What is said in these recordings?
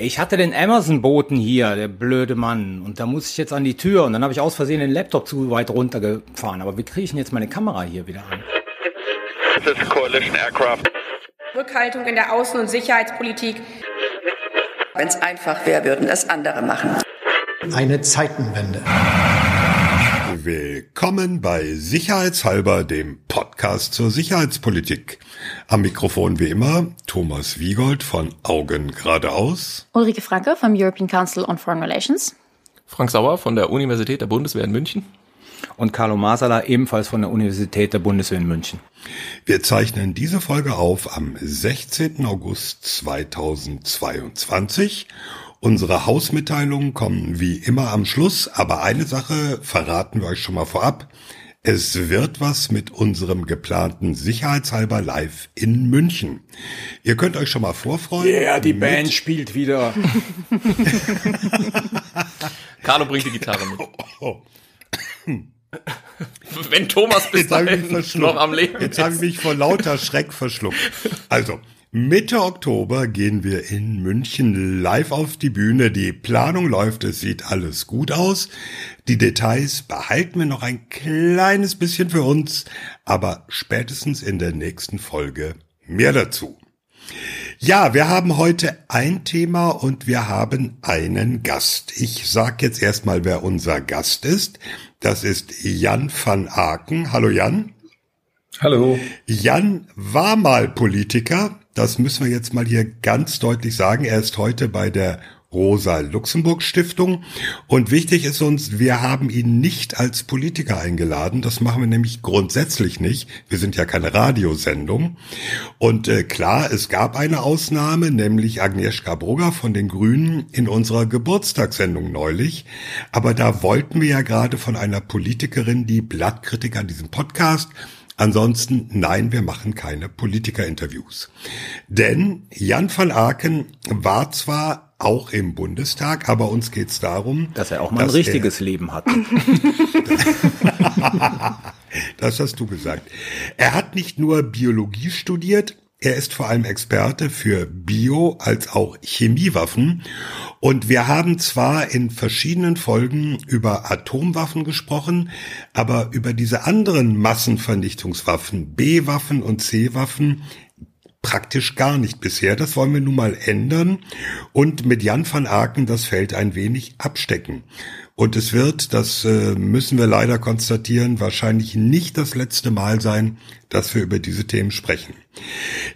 Ich hatte den Amazon-Boten hier, der blöde Mann. Und da muss ich jetzt an die Tür. Und dann habe ich aus Versehen den Laptop zu weit runtergefahren. Aber wie kriege ich denn jetzt meine Kamera hier wieder an? This is Coalition Aircraft. Rückhaltung in der Außen- und Sicherheitspolitik. Wenn es einfach wäre, würden es andere machen. Eine Zeitenwende. Willkommen bei Sicherheitshalber, dem Podcast zur Sicherheitspolitik. Am Mikrofon wie immer Thomas Wiegold von Augen geradeaus. Ulrike Franke vom European Council on Foreign Relations. Frank Sauer von der Universität der Bundeswehr in München. Und Carlo Masala ebenfalls von der Universität der Bundeswehr in München. Wir zeichnen diese Folge auf am 16. August 2022 Unsere Hausmitteilungen kommen wie immer am Schluss, aber eine Sache verraten wir euch schon mal vorab. Es wird was mit unserem geplanten Sicherheitshalber live in München. Ihr könnt euch schon mal vorfreuen. Ja, yeah, die Band spielt wieder. Carlo bringt die Gitarre mit. Oh, Wenn Thomas bis dahin noch am Leben Jetzt habe ich mich vor lauter Schreck verschluckt. Also, Mitte Oktober gehen wir in München live auf die Bühne. Die Planung läuft, es sieht alles gut aus. Die Details behalten wir noch ein kleines bisschen für uns, aber spätestens in der nächsten Folge mehr dazu. Ja, wir haben heute ein Thema und wir haben einen Gast. Ich sag jetzt erstmal, wer unser Gast ist. Das ist Jan van Aken. Hallo Jan. Hallo. Jan war mal Politiker, das müssen wir jetzt mal hier ganz deutlich sagen. Er ist heute bei der Rosa-Luxemburg-Stiftung. Und wichtig ist uns, wir haben ihn nicht als Politiker eingeladen. Das machen wir nämlich grundsätzlich nicht. Wir sind ja keine Radiosendung. Und äh, klar, es gab eine Ausnahme, nämlich Agnieszka Brugger von den Grünen in unserer Geburtstagssendung neulich. Aber da wollten wir ja gerade von einer Politikerin die Blattkritik an diesem Podcast Ansonsten, nein, wir machen keine Politikerinterviews. Denn Jan van Aken war zwar auch im Bundestag, aber uns geht's darum, dass er auch mal ein richtiges Leben hat. das hast du gesagt. Er hat nicht nur Biologie studiert, er ist vor allem Experte für Bio- als auch Chemiewaffen. Und wir haben zwar in verschiedenen Folgen über Atomwaffen gesprochen, aber über diese anderen Massenvernichtungswaffen, B-Waffen und C-Waffen, praktisch gar nicht bisher. Das wollen wir nun mal ändern und mit Jan van Aken das Feld ein wenig abstecken. Und es wird, das äh, müssen wir leider konstatieren, wahrscheinlich nicht das letzte Mal sein, dass wir über diese Themen sprechen.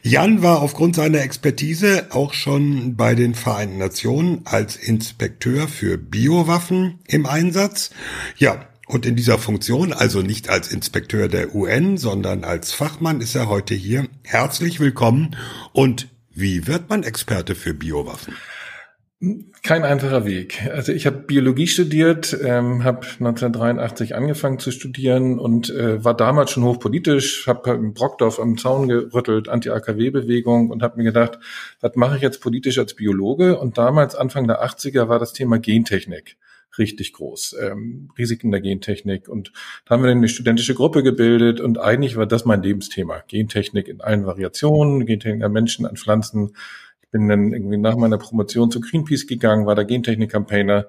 Jan war aufgrund seiner Expertise auch schon bei den Vereinten Nationen als Inspekteur für Biowaffen im Einsatz. Ja, und in dieser Funktion, also nicht als Inspekteur der UN, sondern als Fachmann, ist er heute hier. Herzlich willkommen. Und wie wird man Experte für Biowaffen? Kein einfacher Weg. Also ich habe Biologie studiert, ähm, habe 1983 angefangen zu studieren und äh, war damals schon hochpolitisch, habe in Brockdorf am Zaun gerüttelt, Anti-AKW-Bewegung und habe mir gedacht, was mache ich jetzt politisch als Biologe? Und damals, Anfang der 80er, war das Thema Gentechnik richtig groß. Ähm, Risiken der Gentechnik. Und da haben wir dann eine studentische Gruppe gebildet und eigentlich war das mein Lebensthema. Gentechnik in allen Variationen, Gentechnik an Menschen, an Pflanzen, bin dann irgendwie nach meiner Promotion zu Greenpeace gegangen, war der Gentechnik-Campaigner.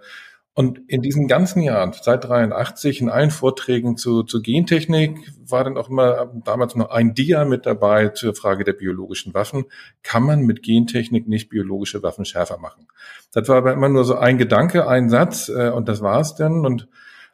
Und in diesen ganzen Jahren, seit 83, in allen Vorträgen zu, zu Gentechnik, war dann auch immer damals noch ein Dia mit dabei zur Frage der biologischen Waffen. Kann man mit Gentechnik nicht biologische Waffen schärfer machen? Das war aber immer nur so ein Gedanke, ein Satz, äh, und das war's dann. Und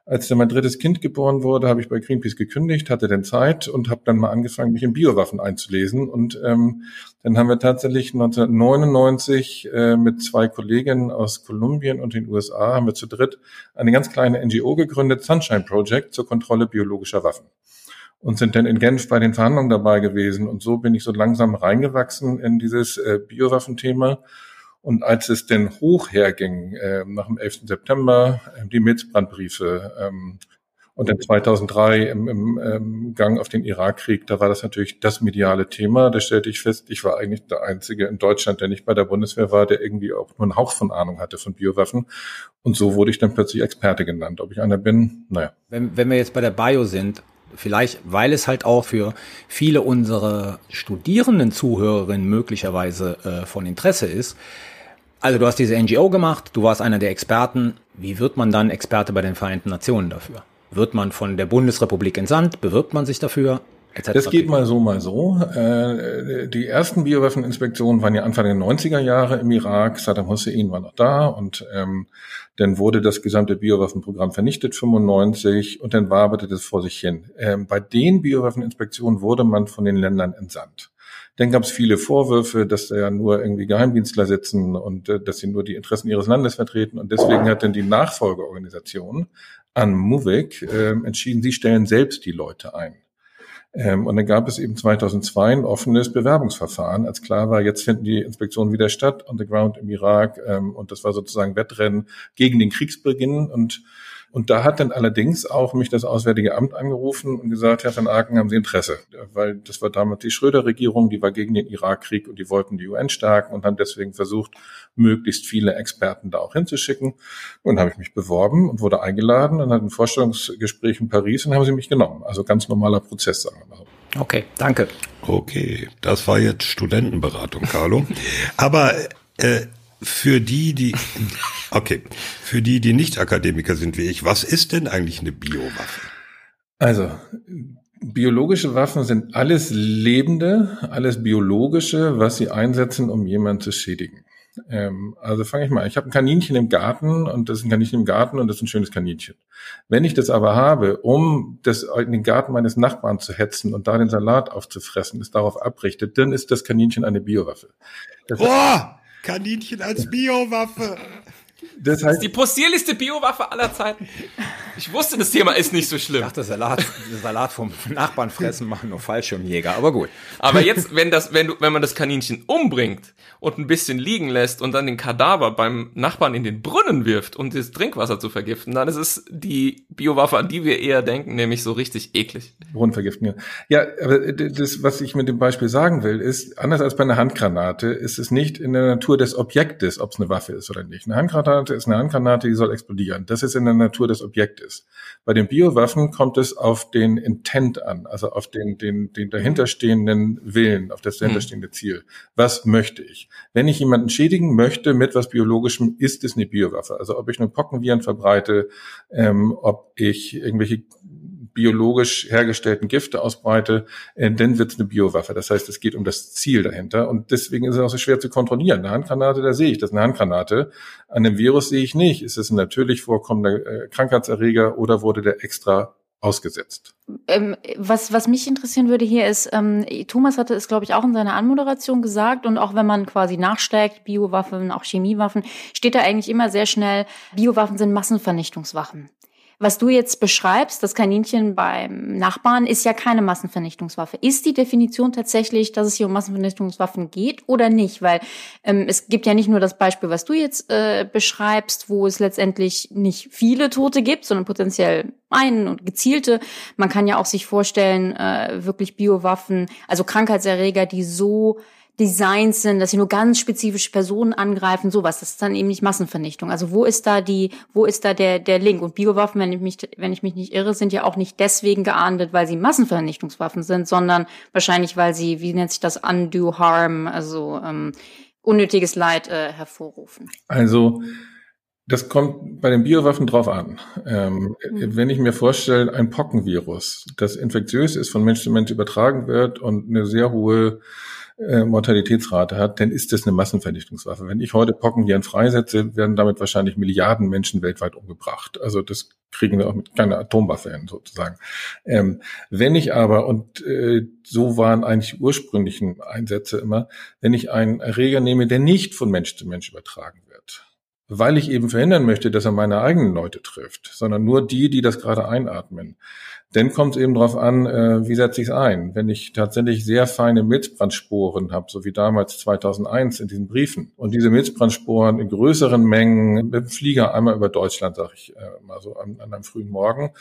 als dann mein drittes Kind geboren wurde, habe ich bei Greenpeace gekündigt, hatte dann Zeit und habe dann mal angefangen, mich in Biowaffen einzulesen. Und ähm, dann haben wir tatsächlich 1999 äh, mit zwei Kolleginnen aus Kolumbien und den USA haben wir zu dritt eine ganz kleine NGO gegründet, Sunshine Project, zur Kontrolle biologischer Waffen. Und sind dann in Genf bei den Verhandlungen dabei gewesen. Und so bin ich so langsam reingewachsen in dieses äh, Biowaffenthema. Und als es denn hoch herging, äh, nach dem 11. September, äh, die Milzbrandbriefe ähm, und dann 2003 im, im ähm, Gang auf den Irakkrieg, da war das natürlich das mediale Thema. Da stellte ich fest, ich war eigentlich der Einzige in Deutschland, der nicht bei der Bundeswehr war, der irgendwie auch nur einen Hauch von Ahnung hatte von Biowaffen. Und so wurde ich dann plötzlich Experte genannt. Ob ich einer bin, naja. Wenn, wenn wir jetzt bei der Bio sind, vielleicht, weil es halt auch für viele unserer Studierenden Zuhörerinnen möglicherweise äh, von Interesse ist, Also du hast diese NGO gemacht, du warst einer der Experten. Wie wird man dann Experte bei den Vereinten Nationen dafür? Wird man von der Bundesrepublik entsandt? Bewirbt man sich dafür? Das geht mal so, mal so. Äh, die ersten Biowaffeninspektionen waren ja Anfang der 90er Jahre im Irak. Saddam Hussein war noch da und ähm, dann wurde das gesamte Biowaffenprogramm vernichtet, 95, und dann waberte das vor sich hin. Ähm, bei den Biowaffeninspektionen wurde man von den Ländern entsandt. Dann gab es viele Vorwürfe, dass da ja nur irgendwie Geheimdienstler sitzen und äh, dass sie nur die Interessen ihres Landes vertreten. Und deswegen hat dann die Nachfolgeorganisation an MUVIC äh, entschieden, sie stellen selbst die Leute ein. Ähm, und dann gab es eben 2002 ein offenes Bewerbungsverfahren, als klar war, jetzt finden die Inspektionen wieder statt, on the ground im Irak. Ähm, und das war sozusagen Wettrennen gegen den Kriegsbeginn. Und und da hat dann allerdings auch mich das Auswärtige Amt angerufen und gesagt, Herr van Aken, haben Sie Interesse? Weil das war damals die Schröder-Regierung, die war gegen den Irakkrieg und die wollten die UN stärken und haben deswegen versucht, möglichst viele Experten da auch hinzuschicken. Und habe ich mich beworben und wurde eingeladen und hatte ein Vorstellungsgespräch in Paris und haben sie mich genommen. Also ganz normaler Prozess, sagen wir mal. Okay, danke. Okay, das war jetzt Studentenberatung, Carlo. Aber äh, für die, die, okay, für die, die nicht Akademiker sind wie ich, was ist denn eigentlich eine Biowaffe? Also, biologische Waffen sind alles Lebende, alles Biologische, was sie einsetzen, um jemanden zu schädigen. Ähm, also fange ich mal. Ich habe ein Kaninchen im Garten und das ist ein Kaninchen im Garten und das ist ein schönes Kaninchen. Wenn ich das aber habe, um das in den Garten meines Nachbarn zu hetzen und da den Salat aufzufressen, es darauf abrichtet, dann ist das Kaninchen eine Biowaffe. Das Boah! Kaninchen als Biowaffe. Das, heißt, das ist die possierlichste Biowaffe aller Zeiten. Ich wusste, das Thema ist nicht so schlimm. Ich dachte, Salat, Salat vom Nachbarn fressen machen nur Fallschirmjäger, aber gut. Aber jetzt, wenn das, wenn du, wenn man das Kaninchen umbringt und ein bisschen liegen lässt und dann den Kadaver beim Nachbarn in den Brunnen wirft, um das Trinkwasser zu vergiften, dann ist es die Biowaffe, an die wir eher denken, nämlich so richtig eklig. Brunnen vergiften, ja. Ja, aber das, was ich mit dem Beispiel sagen will, ist, anders als bei einer Handgranate, ist es nicht in der Natur des Objektes, ob es eine Waffe ist oder nicht. Eine Handgranate ist eine Handgranate, die soll explodieren. Das ist in der Natur des Objektes. Bei den Biowaffen kommt es auf den Intent an, also auf den, den, den dahinterstehenden Willen, auf das dahinterstehende Ziel. Was möchte ich? Wenn ich jemanden schädigen möchte mit was Biologischem, ist es eine Biowaffe. Also ob ich nur Pockenviren verbreite, ähm, ob ich irgendwelche biologisch hergestellten Gifte ausbreite, äh, dann wird es eine Biowaffe. Das heißt, es geht um das Ziel dahinter. Und deswegen ist es auch so schwer zu kontrollieren. Eine Handgranate, da sehe ich, das eine Handgranate. An dem Virus sehe ich nicht. Ist es ein natürlich vorkommender äh, Krankheitserreger oder wurde der extra ausgesetzt. Ähm, was, was mich interessieren würde hier ist, ähm, Thomas hatte es, glaube ich, auch in seiner Anmoderation gesagt und auch wenn man quasi nachschlägt, Biowaffen, auch Chemiewaffen, steht da eigentlich immer sehr schnell, Biowaffen sind Massenvernichtungswaffen. Was du jetzt beschreibst, das Kaninchen beim Nachbarn, ist ja keine Massenvernichtungswaffe. Ist die Definition tatsächlich, dass es hier um Massenvernichtungswaffen geht oder nicht? Weil ähm, es gibt ja nicht nur das Beispiel, was du jetzt äh, beschreibst, wo es letztendlich nicht viele Tote gibt, sondern potenziell einen und gezielte. Man kann ja auch sich vorstellen, äh, wirklich Biowaffen, also Krankheitserreger, die so Designs sind, dass sie nur ganz spezifische Personen angreifen, sowas. Das ist dann eben nicht Massenvernichtung. Also wo ist da die, wo ist da der, der Link? Und Biowaffen, wenn ich mich, wenn ich mich nicht irre, sind ja auch nicht deswegen geahndet, weil sie Massenvernichtungswaffen sind, sondern wahrscheinlich, weil sie, wie nennt sich das, undue harm, also ähm, unnötiges Leid äh, hervorrufen. Also das kommt bei den Biowaffen drauf an. Ähm, mhm. Wenn ich mir vorstelle, ein Pockenvirus, das infektiös ist, von Mensch zu Mensch übertragen wird und eine sehr hohe äh, Mortalitätsrate hat, dann ist das eine Massenvernichtungswaffe. Wenn ich heute Pockenviren freisetze, werden damit wahrscheinlich Milliarden Menschen weltweit umgebracht. Also das kriegen wir auch mit keiner Atomwaffe hin, sozusagen. Ähm, wenn ich aber, und äh, so waren eigentlich ursprünglichen Einsätze immer, wenn ich einen Erreger nehme, der nicht von Mensch zu Mensch übertragen wird, weil ich eben verhindern möchte, dass er meine eigenen Leute trifft, sondern nur die, die das gerade einatmen, dann kommt es eben darauf an, äh, wie setze ich es ein. Wenn ich tatsächlich sehr feine Milzbrandsporen habe, so wie damals 2001 in diesen Briefen, und diese Milzbrandsporen in größeren Mengen mit dem Flieger einmal über Deutschland, sage ich äh, mal so an, an einem frühen Morgen,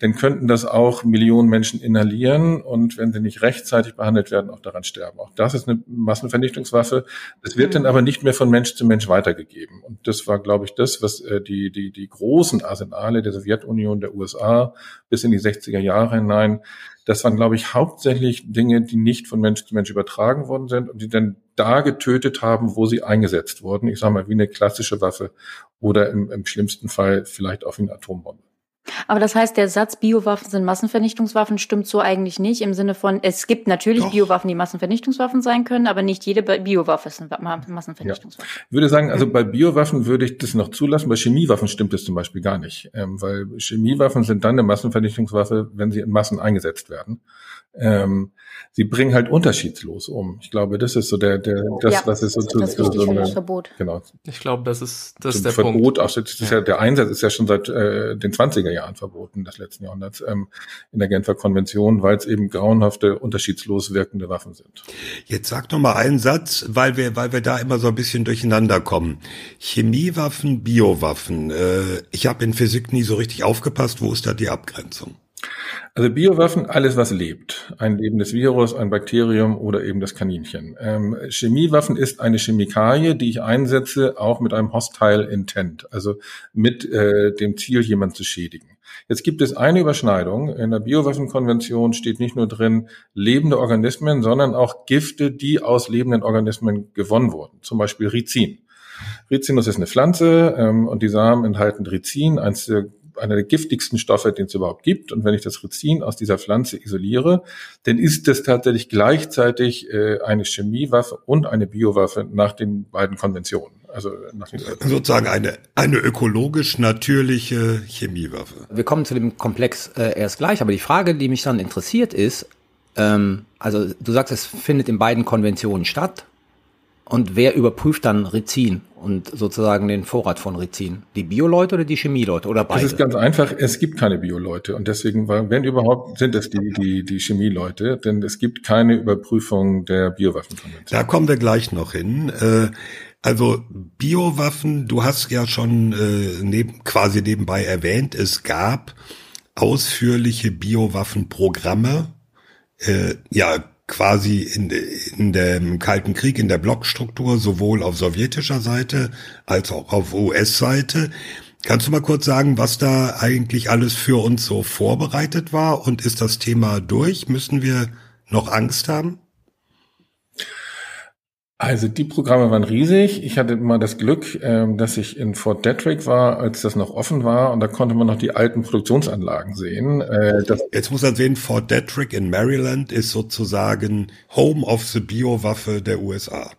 dann könnten das auch Millionen Menschen inhalieren und wenn sie nicht rechtzeitig behandelt werden, auch daran sterben. Auch das ist eine Massenvernichtungswaffe. Es wird mhm. dann aber nicht mehr von Mensch zu Mensch weitergegeben. Und das war glaube ich, das, was äh, die, die, die großen Arsenale der Sowjetunion, der USA bis in die 60er Jahre hinein, das waren, glaube ich, hauptsächlich Dinge, die nicht von Mensch zu Mensch übertragen worden sind und die dann da getötet haben, wo sie eingesetzt wurden. Ich sage mal, wie eine klassische Waffe oder im, im schlimmsten Fall vielleicht auch wie eine Atombombe. Aber das heißt, der Satz Biowaffen sind Massenvernichtungswaffen stimmt so eigentlich nicht im Sinne von, es gibt natürlich Doch. Biowaffen, die Massenvernichtungswaffen sein können, aber nicht jede Biowaffe ist eine Massenvernichtungswaffe. Ja. Ich würde sagen, also bei Biowaffen würde ich das noch zulassen, bei Chemiewaffen stimmt das zum Beispiel gar nicht, ähm, weil Chemiewaffen sind dann eine Massenvernichtungswaffe, wenn sie in Massen eingesetzt werden. Ähm, sie bringen halt unterschiedslos um. Ich glaube, das ist so der, der, das, ja, was ist so, das ist so, so eine, Verbot. Genau. Ich glaube, das ist, das ist der Verbot, Punkt. Auch, das ist ja. ja, der Einsatz ist ja schon seit äh, den 20er Jahren verboten, des letzten Jahrhunderts, ähm, in der Genfer Konvention, weil es eben grauenhafte, unterschiedslos wirkende Waffen sind. Jetzt sag doch mal einen Satz, weil wir, weil wir da immer so ein bisschen durcheinander kommen. Chemiewaffen, Biowaffen. Äh, ich habe in Physik nie so richtig aufgepasst. Wo ist da die Abgrenzung? Also Biowaffen, alles was lebt. Ein lebendes Virus, ein Bakterium oder eben das Kaninchen. Ähm, Chemiewaffen ist eine Chemikalie, die ich einsetze, auch mit einem Hostile Intent, also mit äh, dem Ziel, jemanden zu schädigen. Jetzt gibt es eine Überschneidung. In der Biowaffenkonvention steht nicht nur drin lebende Organismen, sondern auch Gifte, die aus lebenden Organismen gewonnen wurden. Zum Beispiel Rizin. Rizinus ist eine Pflanze ähm, und die Samen enthalten Rizin, eines der einer der giftigsten Stoffe, den es überhaupt gibt. Und wenn ich das Rizin aus dieser Pflanze isoliere, dann ist das tatsächlich gleichzeitig äh, eine Chemiewaffe und eine Biowaffe nach den beiden Konventionen. Also nach den sozusagen eine eine ökologisch natürliche Chemiewaffe. Wir kommen zu dem Komplex äh, erst gleich, aber die Frage, die mich dann interessiert, ist, ähm, also du sagst, es findet in beiden Konventionen statt. Und wer überprüft dann Rizin und sozusagen den Vorrat von Rizin? Die Bioleute oder die Chemieleute oder beide? Das ist ganz einfach. Es gibt keine Bioleute und deswegen, wenn überhaupt, sind es die, die, die Chemieleute, denn es gibt keine Überprüfung der Biowaffenkonvention. Da kommen wir gleich noch hin. Äh, also Biowaffen, du hast ja schon äh, neben, quasi nebenbei erwähnt, es gab ausführliche Biowaffenprogramme. Äh, ja, quasi in, in dem Kalten Krieg, in der Blockstruktur, sowohl auf sowjetischer Seite als auch auf US-Seite. Kannst du mal kurz sagen, was da eigentlich alles für uns so vorbereitet war? Und ist das Thema durch? Müssen wir noch Angst haben? Also die Programme waren riesig. Ich hatte immer das Glück, ähm, dass ich in Fort Detrick war, als das noch offen war und da konnte man noch die alten Produktionsanlagen sehen. Äh, Jetzt muss man sehen, Fort Detrick in Maryland ist sozusagen Home of the Biowaffe der USA.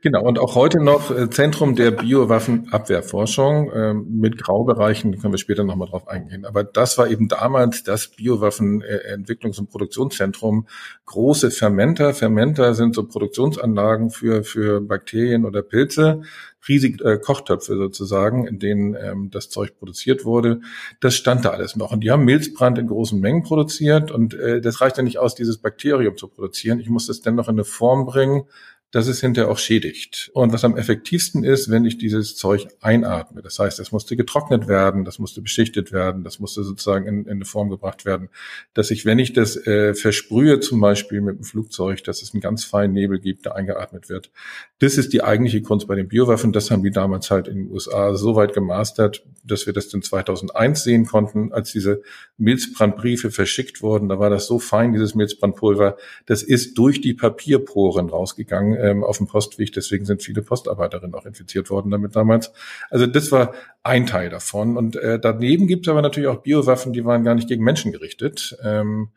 Genau, und auch heute noch äh, Zentrum der Biowaffenabwehrforschung äh, mit Graubereichen, können wir später nochmal drauf eingehen. Aber das war eben damals das Biowaffenentwicklungs- und Produktionszentrum. Große Fermenter. Fermenter sind so Produktionsanlagen für, für Bakterien oder Pilze. Riesige äh, Kochtöpfe sozusagen, in denen ähm, das Zeug produziert wurde. Das stand da alles noch. Und die haben Milzbrand in großen Mengen produziert. Und äh, das reicht ja nicht aus, dieses Bakterium zu produzieren. Ich muss das dennoch in eine Form bringen, dass es hinterher auch schädigt. Und was am effektivsten ist, wenn ich dieses Zeug einatme. Das heißt, es musste getrocknet werden, das musste beschichtet werden, das musste sozusagen in, in eine Form gebracht werden, dass ich, wenn ich das äh, versprühe, zum Beispiel mit dem Flugzeug, dass es einen ganz feinen Nebel gibt, der eingeatmet wird. Das ist die eigentliche Kunst bei den Biowaffen. Das haben die damals halt in den USA so weit gemastert, dass wir das dann 2001 sehen konnten, als diese Milzbrandbriefe verschickt wurden. Da war das so fein, dieses Milzbrandpulver. Das ist durch die Papierporen rausgegangen ähm, auf dem Postweg. Deswegen sind viele Postarbeiterinnen auch infiziert worden damit damals. Also das war ein Teil davon. Und äh, daneben gibt es aber natürlich auch Biowaffen, die waren gar nicht gegen Menschen gerichtet. Ähm,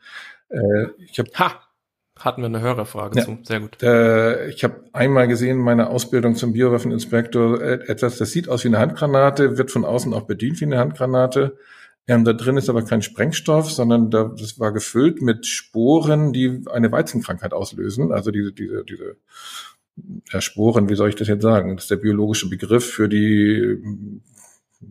äh, ich hab, ha! Hatten wir eine Hörerfrage ja. zu. Sehr gut. Äh, ich habe einmal gesehen, meine Ausbildung zum Biowaffeninspektor, äh, etwas, das sieht aus wie eine Handgranate, wird von außen auch bedient wie eine Handgranate. Ähm, da drin ist aber kein Sprengstoff, sondern da, das war gefüllt mit Sporen, die eine Weizenkrankheit auslösen. Also diese, diese, diese ja, Sporen, wie soll ich das jetzt sagen? Das ist der biologische Begriff für die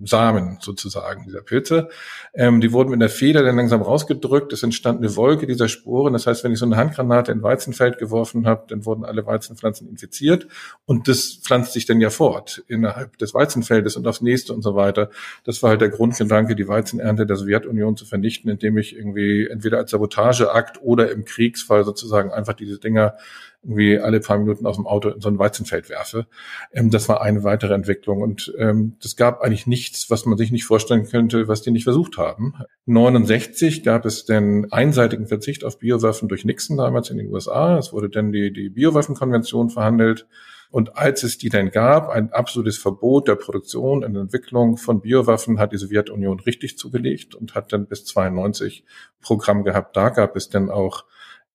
Samen sozusagen dieser Pilze. Ähm, die wurden mit der Feder dann langsam rausgedrückt. Es entstand eine Wolke dieser Sporen. Das heißt, wenn ich so eine Handgranate in Weizenfeld geworfen habe, dann wurden alle Weizenpflanzen infiziert und das pflanzt sich dann ja fort innerhalb des Weizenfeldes und aufs nächste und so weiter. Das war halt der Grundgedanke, die Weizenernte der Sowjetunion zu vernichten, indem ich irgendwie entweder als Sabotageakt oder im Kriegsfall sozusagen einfach diese Dinger irgendwie alle paar Minuten aus dem Auto in so ein Weizenfeld werfe. Ähm, das war eine weitere Entwicklung und ähm, das gab eigentlich nichts, was man sich nicht vorstellen könnte, was die nicht versucht haben. 69 gab es den einseitigen Verzicht auf Biowaffen durch Nixon damals in den USA. Es wurde dann die, die Biowaffenkonvention verhandelt. Und als es die dann gab, ein absolutes Verbot der Produktion und Entwicklung von Biowaffen, hat die Sowjetunion richtig zugelegt und hat dann bis 92 Programm gehabt. Da gab es dann auch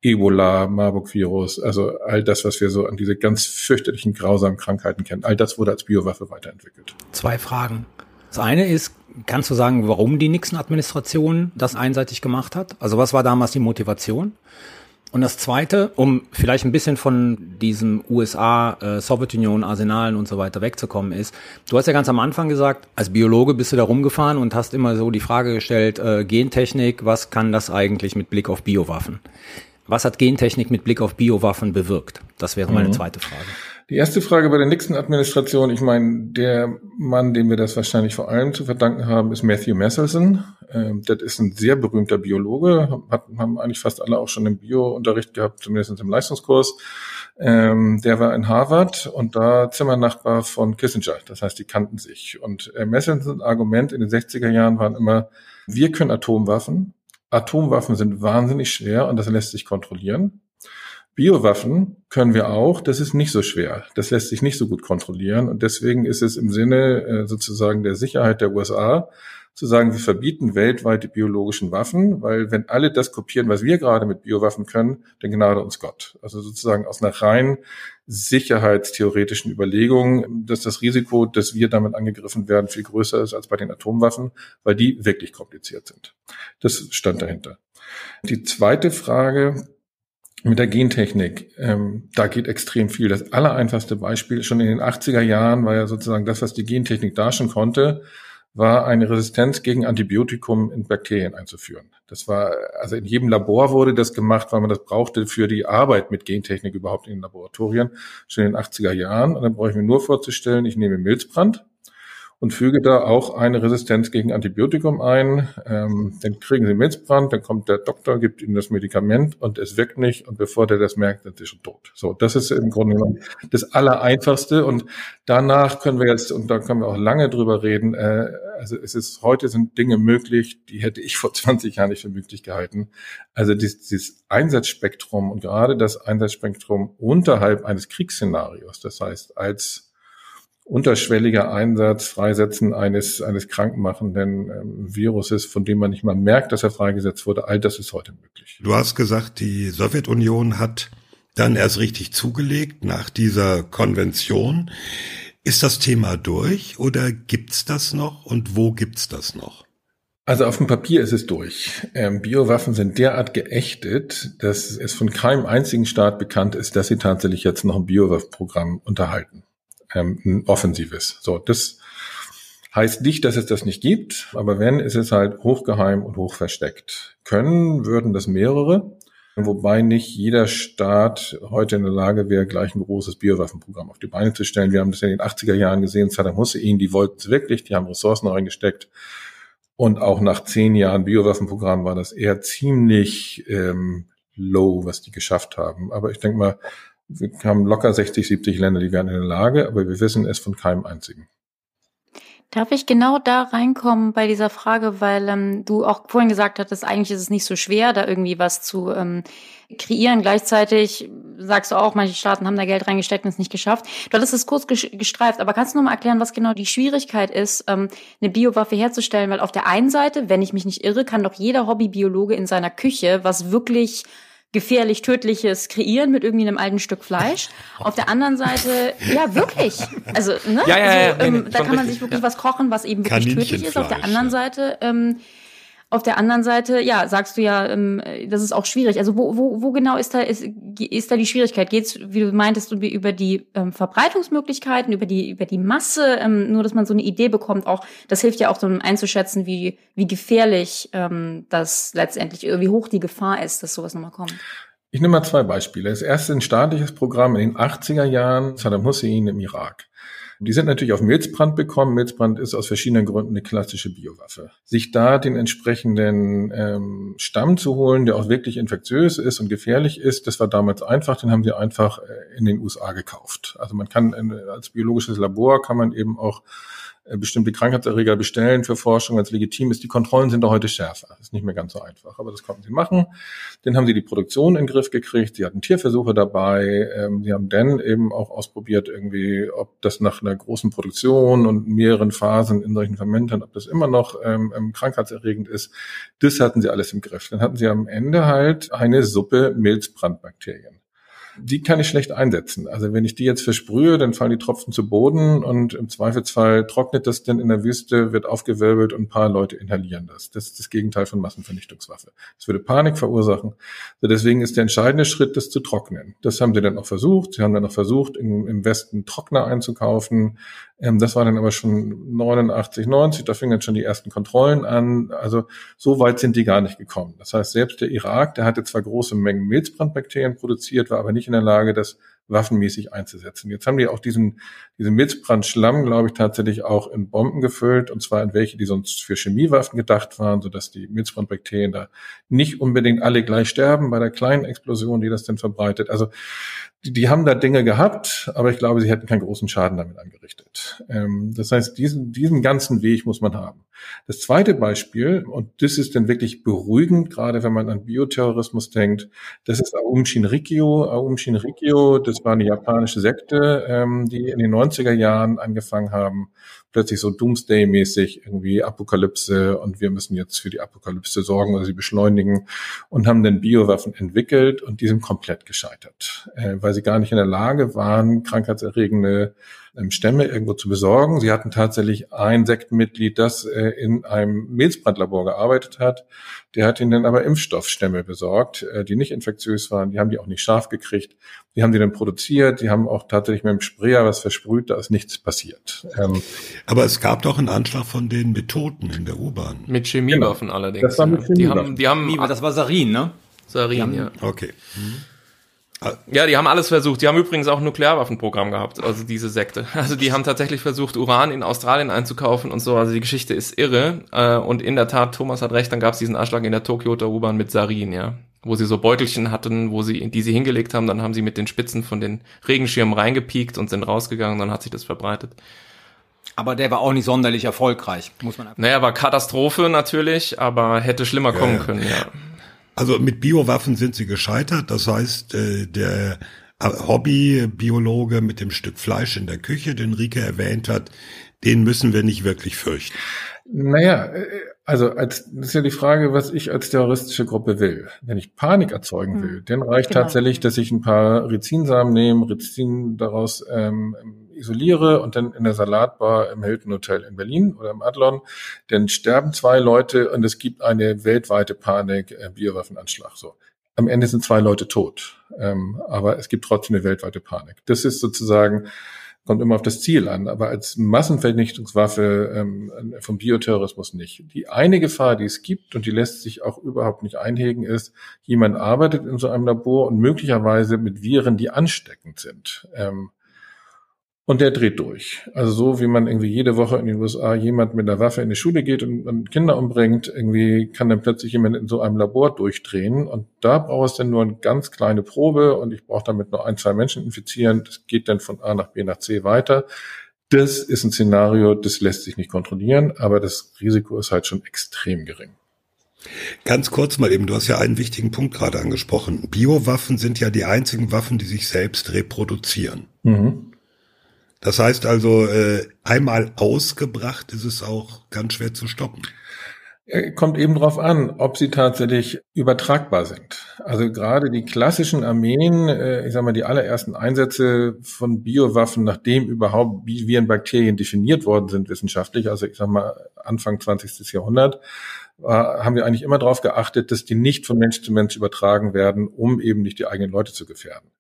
Ebola, Marburg-Virus, also all das, was wir so an diese ganz fürchterlichen, grausamen Krankheiten kennen, all das wurde als Biowaffe weiterentwickelt. Zwei Fragen. Das eine ist, kannst du sagen, warum die Nixon-Administration das einseitig gemacht hat? Also was war damals die Motivation? Und das Zweite, um vielleicht ein bisschen von diesem USA, äh, Sowjetunion, Arsenalen und so weiter wegzukommen, ist, du hast ja ganz am Anfang gesagt, als Biologe bist du da rumgefahren und hast immer so die Frage gestellt, äh, Gentechnik, was kann das eigentlich mit Blick auf Biowaffen? Was hat Gentechnik mit Blick auf Biowaffen bewirkt? Das wäre meine mhm. zweite Frage. Die erste Frage bei der Nixon-Administration, ich meine, der Mann, dem wir das wahrscheinlich vor allem zu verdanken haben, ist Matthew Messelson. Ähm, das ist ein sehr berühmter Biologe, hat, haben eigentlich fast alle auch schon im Bio-Unterricht gehabt, zumindest im Leistungskurs. Ähm, der war in Harvard und da Zimmernachbar von Kissinger. Das heißt, die kannten sich. Und äh, Messelsons Argument in den 60er Jahren waren immer, wir können Atomwaffen, Atomwaffen sind wahnsinnig schwer und das lässt sich kontrollieren. Biowaffen können wir auch, das ist nicht so schwer. Das lässt sich nicht so gut kontrollieren und deswegen ist es im Sinne äh, sozusagen der Sicherheit der USA zu sagen, wir verbieten weltweit die biologischen Waffen, weil wenn alle das kopieren, was wir gerade mit Biowaffen können, dann gnade uns Gott. Also sozusagen aus einer rein sicherheitstheoretischen Überlegung, dass das Risiko, dass wir damit angegriffen werden, viel größer ist als bei den Atomwaffen, weil die wirklich kompliziert sind. Das stand dahinter. Die zweite Frage, mit der Gentechnik, ähm, da geht extrem viel. Das allereinfachste Beispiel, schon in den 80er Jahren war ja sozusagen das, was die Gentechnik da schon konnte, war eine Resistenz gegen Antibiotikum in Bakterien einzuführen. Das war, also in jedem Labor wurde das gemacht, weil man das brauchte für die Arbeit mit Gentechnik überhaupt in den Laboratorien, schon in den 80er Jahren. Und dann brauche ich mir nur vorzustellen, ich nehme Milzbrand, und füge da auch eine Resistenz gegen Antibiotikum ein. Ähm, dann kriegen sie Milzbrand, dann kommt der Doktor, gibt ihnen das Medikament und es wirkt nicht und bevor der das merkt, sind sie schon tot. So, das ist im Grunde genommen das Allereinfachste und danach können wir jetzt, und da können wir auch lange drüber reden, äh, also es ist, heute sind Dinge möglich, die hätte ich vor 20 Jahren nicht für möglich gehalten. Also dieses, dieses Einsatzspektrum und gerade das Einsatzspektrum unterhalb eines Kriegsszenarios, das heißt als unterschwelliger Einsatz, Freisetzen eines, eines krankmachenden ähm, Viruses, von dem man nicht mal merkt, dass er freigesetzt wurde, all das ist heute möglich. Du hast gesagt, die Sowjetunion hat dann erst richtig zugelegt nach dieser Konvention. Ist das Thema durch oder gibt's das noch und wo gibt's das noch? Also auf dem Papier ist es durch. Ähm, Biowaffen sind derart geächtet, dass es von keinem einzigen Staat bekannt ist, dass sie tatsächlich jetzt noch ein Biowaffenprogramm unterhalten ähm, ein offensives. So, das heißt nicht, dass es das nicht gibt, aber wenn, ist es halt hochgeheim und hochversteckt. Können würden das mehrere, wobei nicht jeder Staat heute in der Lage wäre, gleich ein großes Biowaffenprogramm auf die Beine zu stellen. Wir haben das in den 80er Jahren gesehen, Saddam Hussein, die wollten es wirklich, die haben Ressourcen reingesteckt. Und auch nach zehn Jahren Biowaffenprogramm war das eher ziemlich ähm, low, was die geschafft haben. Aber ich denke mal, wir haben locker 60, 70 Länder, die wären in der Lage, aber wir wissen es von keinem einzigen. Darf ich genau da reinkommen bei dieser Frage, weil ähm, du auch vorhin gesagt hattest, eigentlich ist es nicht so schwer, da irgendwie was zu ähm, kreieren. Gleichzeitig sagst du auch, manche Staaten haben da Geld reingesteckt und es nicht geschafft. Du hattest es kurz gestreift, aber kannst du noch mal erklären, was genau die Schwierigkeit ist, ähm, eine Biowaffe herzustellen? Weil auf der einen Seite, wenn ich mich nicht irre, kann doch jeder Hobbybiologe in seiner Küche was wirklich gefährlich Tödliches kreieren mit irgendwie einem alten Stück Fleisch. Auf der anderen Seite, ja, wirklich. Also, ne? Ja, ja, also, ja, ähm, nee, da kann man richtig, sich wirklich was kochen, was eben wirklich tödlich ist. Auf der anderen Seite, ähm, auf der anderen Seite, ja, sagst du ja, ähm, das ist auch schwierig. Also wo, wo, wo genau ist da ist, ist da die Schwierigkeit? Geht's, wie du meintest, über die ähm, Verbreitungsmöglichkeiten, über die über die Masse, ähm, nur dass man so eine Idee bekommt. Auch das hilft ja auch, so einzuschätzen, wie wie gefährlich ähm, das letztendlich, wie hoch die Gefahr ist, dass sowas nochmal kommt. Ich nehme mal zwei Beispiele. Das erste ein staatliches Programm in den 80er Jahren, Saddam Hussein im Irak. Die sind natürlich auf Milzbrand bekommen. Milzbrand ist aus verschiedenen Gründen eine klassische Biowaffe. Sich da den entsprechenden ähm, Stamm zu holen, der auch wirklich infektiös ist und gefährlich ist, das war damals einfach. Den haben sie einfach äh, in den USA gekauft. Also man kann äh, als biologisches Labor kann man eben auch bestimmte Krankheitserreger bestellen für Forschung, wenn es legitim ist. Die Kontrollen sind da heute schärfer. Ist nicht mehr ganz so einfach, aber das konnten sie machen. Dann haben sie die Produktion in den Griff gekriegt. Sie hatten Tierversuche dabei. Ähm, sie haben dann eben auch ausprobiert, irgendwie, ob das nach einer großen Produktion und mehreren Phasen in solchen Fermentern, ob das immer noch ähm, ähm krankheitserregend ist. Das hatten sie alles im Griff. Dann hatten sie am Ende halt eine Suppe Milzbrandbakterien die kann ich schlecht einsetzen. Also wenn ich die jetzt versprühe, dann fallen die Tropfen zu Boden und im Zweifelsfall trocknet das dann in der Wüste, wird aufgewirbelt und ein paar Leute inhalieren das. Das ist das Gegenteil von Massenvernichtungswaffe. Das würde Panik verursachen. So deswegen ist der entscheidende Schritt, das zu trocknen. Das haben sie dann auch versucht. Sie haben dann auch versucht, im, im Westen Trockner einzukaufen. Ähm, das war dann aber schon 89, 90, da fingen dann schon die ersten Kontrollen an. Also so weit sind die gar nicht gekommen. Das heißt, selbst der Irak, der hatte zwar große Mengen Milzbrandbakterien produziert, war aber nicht in der Lage, das waffenmäßig einzusetzen. Jetzt haben die auch diesen, diesen Milzbrandschlamm, glaube ich, tatsächlich auch in Bomben gefüllt, und zwar in welche, die sonst für Chemiewaffen gedacht waren, sodass die Milzbrandbakterien da nicht unbedingt alle gleich sterben bei der kleinen Explosion, die das denn verbreitet. Also die, die haben da Dinge gehabt, aber ich glaube, sie hätten keinen großen Schaden damit angerichtet. Ähm, das heißt, diesen, diesen ganzen Weg muss man haben. Das zweite Beispiel, und das ist dann wirklich beruhigend, gerade wenn man an Bioterrorismus denkt, das ist Aum Shinrikyo. Aum Shinrikyo, das war eine japanische Sekte, ähm, die in den 90er Jahren angefangen haben, plötzlich so Doomsday-mäßig irgendwie Apokalypse und wir müssen jetzt für die Apokalypse sorgen oder sie beschleunigen und haben dann Biowaffen entwickelt und die sind komplett gescheitert, äh, weil sie gar nicht in der Lage waren, krankheitserregende Stämme irgendwo zu besorgen. Sie hatten tatsächlich ein Sektenmitglied, das äh, in einem Milzbrandlabor gearbeitet hat. Der hat ihnen dann aber Impfstoffstämme besorgt, äh, die nicht infektiös waren. Die haben die auch nicht scharf gekriegt. Die haben die dann produziert. Die haben auch tatsächlich mit dem Sprayer was versprüht. Da ist nichts passiert. Ähm, aber es gab doch einen Anschlag von den Methoden in der U-Bahn. Mit Chemiewaffen genau. allerdings. Das war mit Chemiewaffen. Die haben, die haben, das war Sarin, ne? Sarin, ja. Okay. Mhm. Ja, die haben alles versucht. Die haben übrigens auch ein Nuklearwaffenprogramm gehabt, also diese Sekte. Also die haben tatsächlich versucht, Uran in Australien einzukaufen und so. Also die Geschichte ist irre. Äh, und in der Tat, Thomas hat recht, dann gab es diesen Anschlag in der Tokioter U-Bahn mit Sarin, ja. Wo sie so Beutelchen hatten, wo sie, die sie hingelegt haben, dann haben sie mit den Spitzen von den Regenschirmen reingepiekt und sind rausgegangen, dann hat sich das verbreitet. Aber der war auch nicht sonderlich erfolgreich, muss man einfach. Naja, war Katastrophe natürlich, aber hätte schlimmer kommen ja, können, ja. Also mit Biowaffen sind sie gescheitert. Das heißt, äh, der Hobbybiologe mit dem Stück Fleisch in der Küche, den Rike erwähnt hat, den müssen wir nicht wirklich fürchten. Naja, äh, also als, das ist ja die Frage, was ich als terroristische Gruppe will. Wenn ich Panik erzeugen hm. will, hm. dann reicht genau. tatsächlich, dass ich ein paar Rizinsamen nehme, Rizin daraus ähm, isoliere und dann in der Salatbar im Hilton Hotel in Berlin oder im Adlon, dann sterben zwei Leute und es gibt eine weltweite Panik, äh, Biowaffenanschlag. So. Am Ende sind zwei Leute tot, ähm, aber es gibt trotzdem eine weltweite Panik. Das ist sozusagen kommt immer auf das Ziel an, aber als Massenvernichtungswaffe ähm, vom Bioterrorismus nicht. Die eine Gefahr, die es gibt und die lässt sich auch überhaupt nicht einhegen, ist, jemand arbeitet in so einem Labor und möglicherweise mit Viren, die ansteckend sind. Ähm, und der dreht durch. Also so wie man irgendwie jede Woche in den USA jemand mit einer Waffe in die Schule geht und, und Kinder umbringt, irgendwie kann dann plötzlich jemand in so einem Labor durchdrehen. Und da braucht es dann nur eine ganz kleine Probe und ich brauche damit nur ein, zwei Menschen infizieren. Das geht dann von A nach B nach C weiter. Das ist ein Szenario, das lässt sich nicht kontrollieren, aber das Risiko ist halt schon extrem gering. Ganz kurz mal eben, du hast ja einen wichtigen Punkt gerade angesprochen. Biowaffen sind ja die einzigen Waffen, die sich selbst reproduzieren. Mhm. Das heißt also, äh, einmal ausgebracht ist es auch ganz schwer zu stoppen. Kommt eben darauf an, ob sie tatsächlich übertragbar sind. Also gerade die klassischen Armeen, äh, ich sage mal, die allerersten Einsätze von Biowaffen, nachdem überhaupt Viren, Bakterien definiert worden sind wissenschaftlich, also ich sage mal Anfang 20. Jahrhundert, haben wir eigentlich immer darauf geachtet, dass die nicht von Mensch zu Mensch übertragen werden, um eben nicht die eigenen Leute zu gefährden.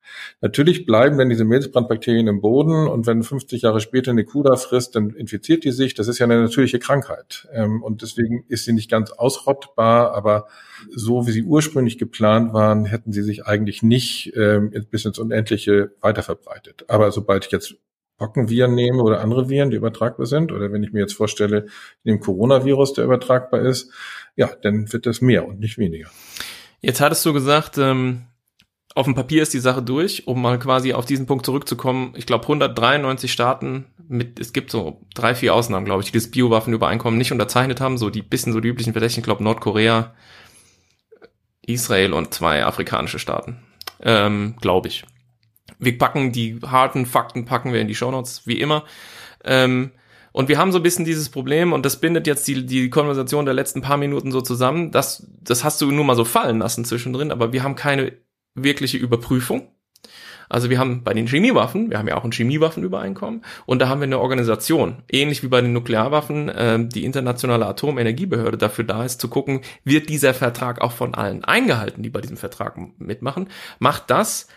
Natürlich bleiben dann diese Milzbrandbakterien im Boden und wenn 50 Jahre später eine Kuh da frisst, dann infiziert die sich. Das ist ja eine natürliche Krankheit. Ähm, und deswegen ist sie nicht ganz ausrottbar, aber so wie sie ursprünglich geplant waren, hätten sie sich eigentlich nicht ähm, bis ins Unendliche weiter verbreitet. Aber sobald jetzt Pockenviren nehme oder andere Viren, die übertragbar sind, oder wenn ich mir jetzt vorstelle, dem Coronavirus, der übertragbar ist, ja, dann wird das mehr und nicht weniger. Jetzt hattest du gesagt, ähm, auf dem Papier ist die Sache durch, um mal quasi auf diesen Punkt zurückzukommen. Ich glaube, 193 Staaten mit, es gibt so drei, vier Ausnahmen, glaube ich, die das Biowaffenübereinkommen nicht unterzeichnet haben, so die bisschen so die üblichen Verdächtigen, ich glaube Nordkorea, Israel und zwei afrikanische Staaten, ähm, glaube ich. Wir packen die harten Fakten, packen wir in die Shownotes, wie immer. Ähm, und wir haben so ein bisschen dieses Problem, und das bindet jetzt die, die Konversation der letzten paar Minuten so zusammen, das, das hast du nur mal so fallen lassen zwischendrin, aber wir haben keine wirkliche Überprüfung. Also wir haben bei den Chemiewaffen, wir haben ja auch ein Chemiewaffenübereinkommen und da haben wir eine Organisation, ähnlich wie bei den Nuklearwaffen, äh, die internationale Atomenergiebehörde dafür da ist, zu gucken, wird dieser Vertrag auch von allen eingehalten, die bei diesem Vertrag mitmachen. Macht das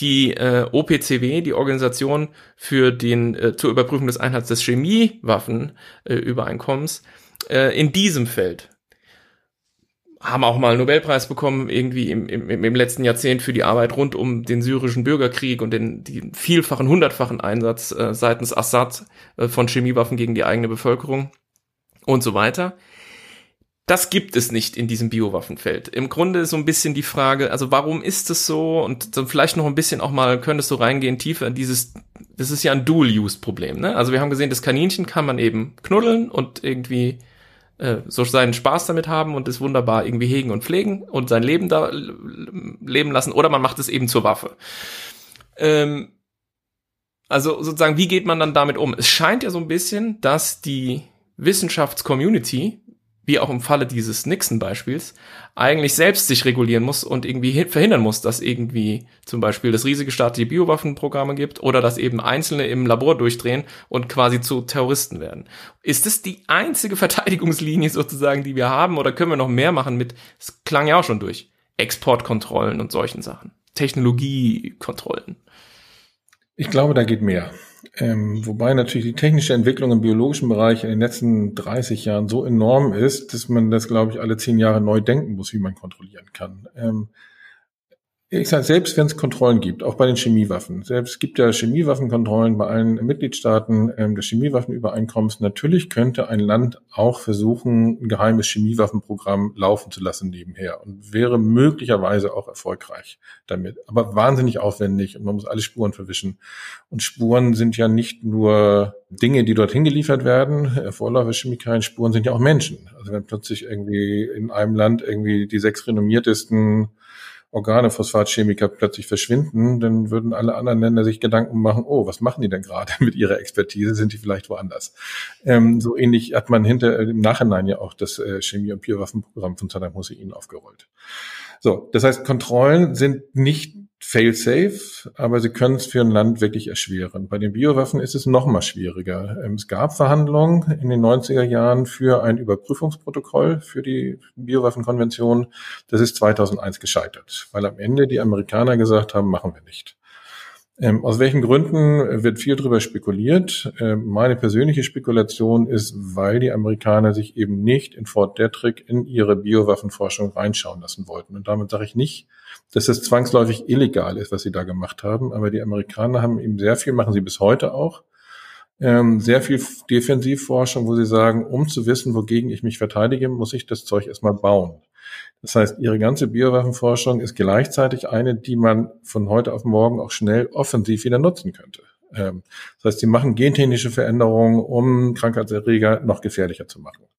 die äh, OPCW, die Organisation für den äh, zur Überprüfung des Einheits des Chemiewaffenübereinkommens, äh, in diesem Feld haben auch mal einen Nobelpreis bekommen, irgendwie im, im, im letzten Jahrzehnt für die Arbeit rund um den syrischen Bürgerkrieg und den, den vielfachen, hundertfachen Einsatz äh, seitens Assad äh, von Chemiewaffen gegen die eigene Bevölkerung und so weiter. Das gibt es nicht in diesem Biowaffenfeld. Im Grunde ist so ein bisschen die Frage, also warum ist es so? Und dann vielleicht noch ein bisschen auch mal, könntest du reingehen tiefer in dieses, das ist ja ein Dual-Use-Problem, ne? Also wir haben gesehen, das Kaninchen kann man eben knuddeln und irgendwie äh, so seinen Spaß damit haben und es wunderbar irgendwie hegen und pflegen und sein Leben da leben lassen oder man macht es eben zur Waffe. Ähm, also sozusagen, wie geht man dann damit um? Es scheint ja so ein bisschen, dass die Wissenschaftscommunity wie auch im Falle dieses Nixon-Beispiels, eigentlich selbst sich regulieren muss und irgendwie verhindern muss, dass irgendwie zum Beispiel das riesige staatliche Biowaffenprogramme gibt oder dass eben Einzelne im Labor durchdrehen und quasi zu Terroristen werden. Ist es die einzige Verteidigungslinie sozusagen, die wir haben oder können wir noch mehr machen mit, es klang ja auch schon durch, Exportkontrollen und solchen Sachen, Technologiekontrollen? Ich glaube, da geht mehr. Ähm, wobei natürlich die technische Entwicklung im biologischen Bereich in den letzten 30 Jahren so enorm ist, dass man das, glaube ich, alle zehn Jahre neu denken muss, wie man kontrollieren kann. Ähm, ich sage, selbst wenn es Kontrollen gibt, auch bei den Chemiewaffen, selbst gibt ja Chemiewaffenkontrollen bei allen Mitgliedstaaten ähm, des Chemiewaffenübereinkommens. Natürlich könnte ein Land auch versuchen, ein geheimes Chemiewaffenprogramm laufen zu lassen nebenher und wäre möglicherweise auch erfolgreich damit. Aber wahnsinnig aufwendig und man muss alle Spuren verwischen. Und Spuren sind ja nicht nur Dinge, die dorthin geliefert werden, äh, Vorläuferchemikalien, Spuren sind ja auch Menschen. Also wenn plötzlich irgendwie in einem Land irgendwie die sechs renommiertesten Organophosphatchemiker plötzlich verschwinden, dann würden alle anderen Länder sich Gedanken machen, oh, was machen die denn gerade mit ihrer Expertise? Sind die vielleicht woanders? Ähm, so ähnlich hat man hinter äh, im Nachhinein ja auch das äh, Chemie- und Biowaffenprogramm von Saddam Hussein aufgerollt. So, das heißt, Kontrollen sind nicht fail-safe, aber sie können es für ein Land wirklich erschweren. Bei den Biowaffen ist es noch mal schwieriger. Ähm, es gab Verhandlungen in den 90er Jahren für ein Überprüfungsprotokoll für die Biowaffenkonvention. Das ist 2001 gescheitert, weil am Ende die Amerikaner gesagt haben, machen wir nicht. Ähm, aus welchen Gründen wird viel darüber spekuliert? Ähm, meine persönliche Spekulation ist, weil die Amerikaner sich eben nicht in Fort Detrick in ihre Biowaffenforschung reinschauen lassen wollten. Und damit sage ich nicht, dass es zwangsläufig illegal ist, was sie da gemacht haben. Aber die Amerikaner haben eben sehr viel, machen sie bis heute auch, ähm, sehr viel Defensivforschung, wo sie sagen, um zu wissen, wogegen ich mich verteidige, muss ich das Zeug erstmal bauen. Das heißt, ihre ganze Biowaffenforschung ist gleichzeitig eine, die man von heute auf morgen auch schnell offensiv wieder nutzen könnte. Ähm, das heißt, sie machen gentechnische Veränderungen, um Krankheitserreger noch gefährlicher zu machen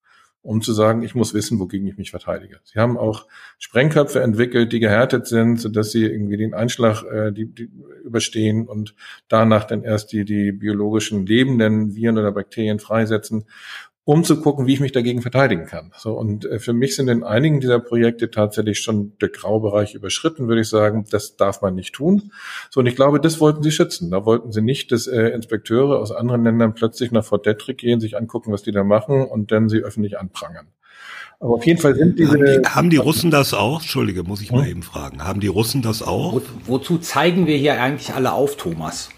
um zu sagen, ich muss wissen, wogegen ich mich verteidige. Sie haben auch Sprengköpfe entwickelt, die gehärtet sind, sodass sie irgendwie den Einschlag äh, die, die überstehen und danach dann erst die, die biologischen lebenden Viren oder Bakterien freisetzen um zu gucken, wie ich mich dagegen verteidigen kann. So und äh, für mich sind in einigen dieser Projekte tatsächlich schon der Graubereich überschritten, würde ich sagen. Das darf man nicht tun. So und ich glaube, das wollten sie schützen. Da wollten sie nicht, dass äh, Inspekteure aus anderen Ländern plötzlich nach Fort Detrick gehen, sich angucken, was die da machen und dann sie öffentlich anprangern. Aber auf jeden Fall sind diese. Haben die, haben die Russen das auch? Entschuldige, muss ich hm? mal eben fragen. Haben die Russen das auch? Wo, wozu zeigen wir hier eigentlich alle auf, Thomas?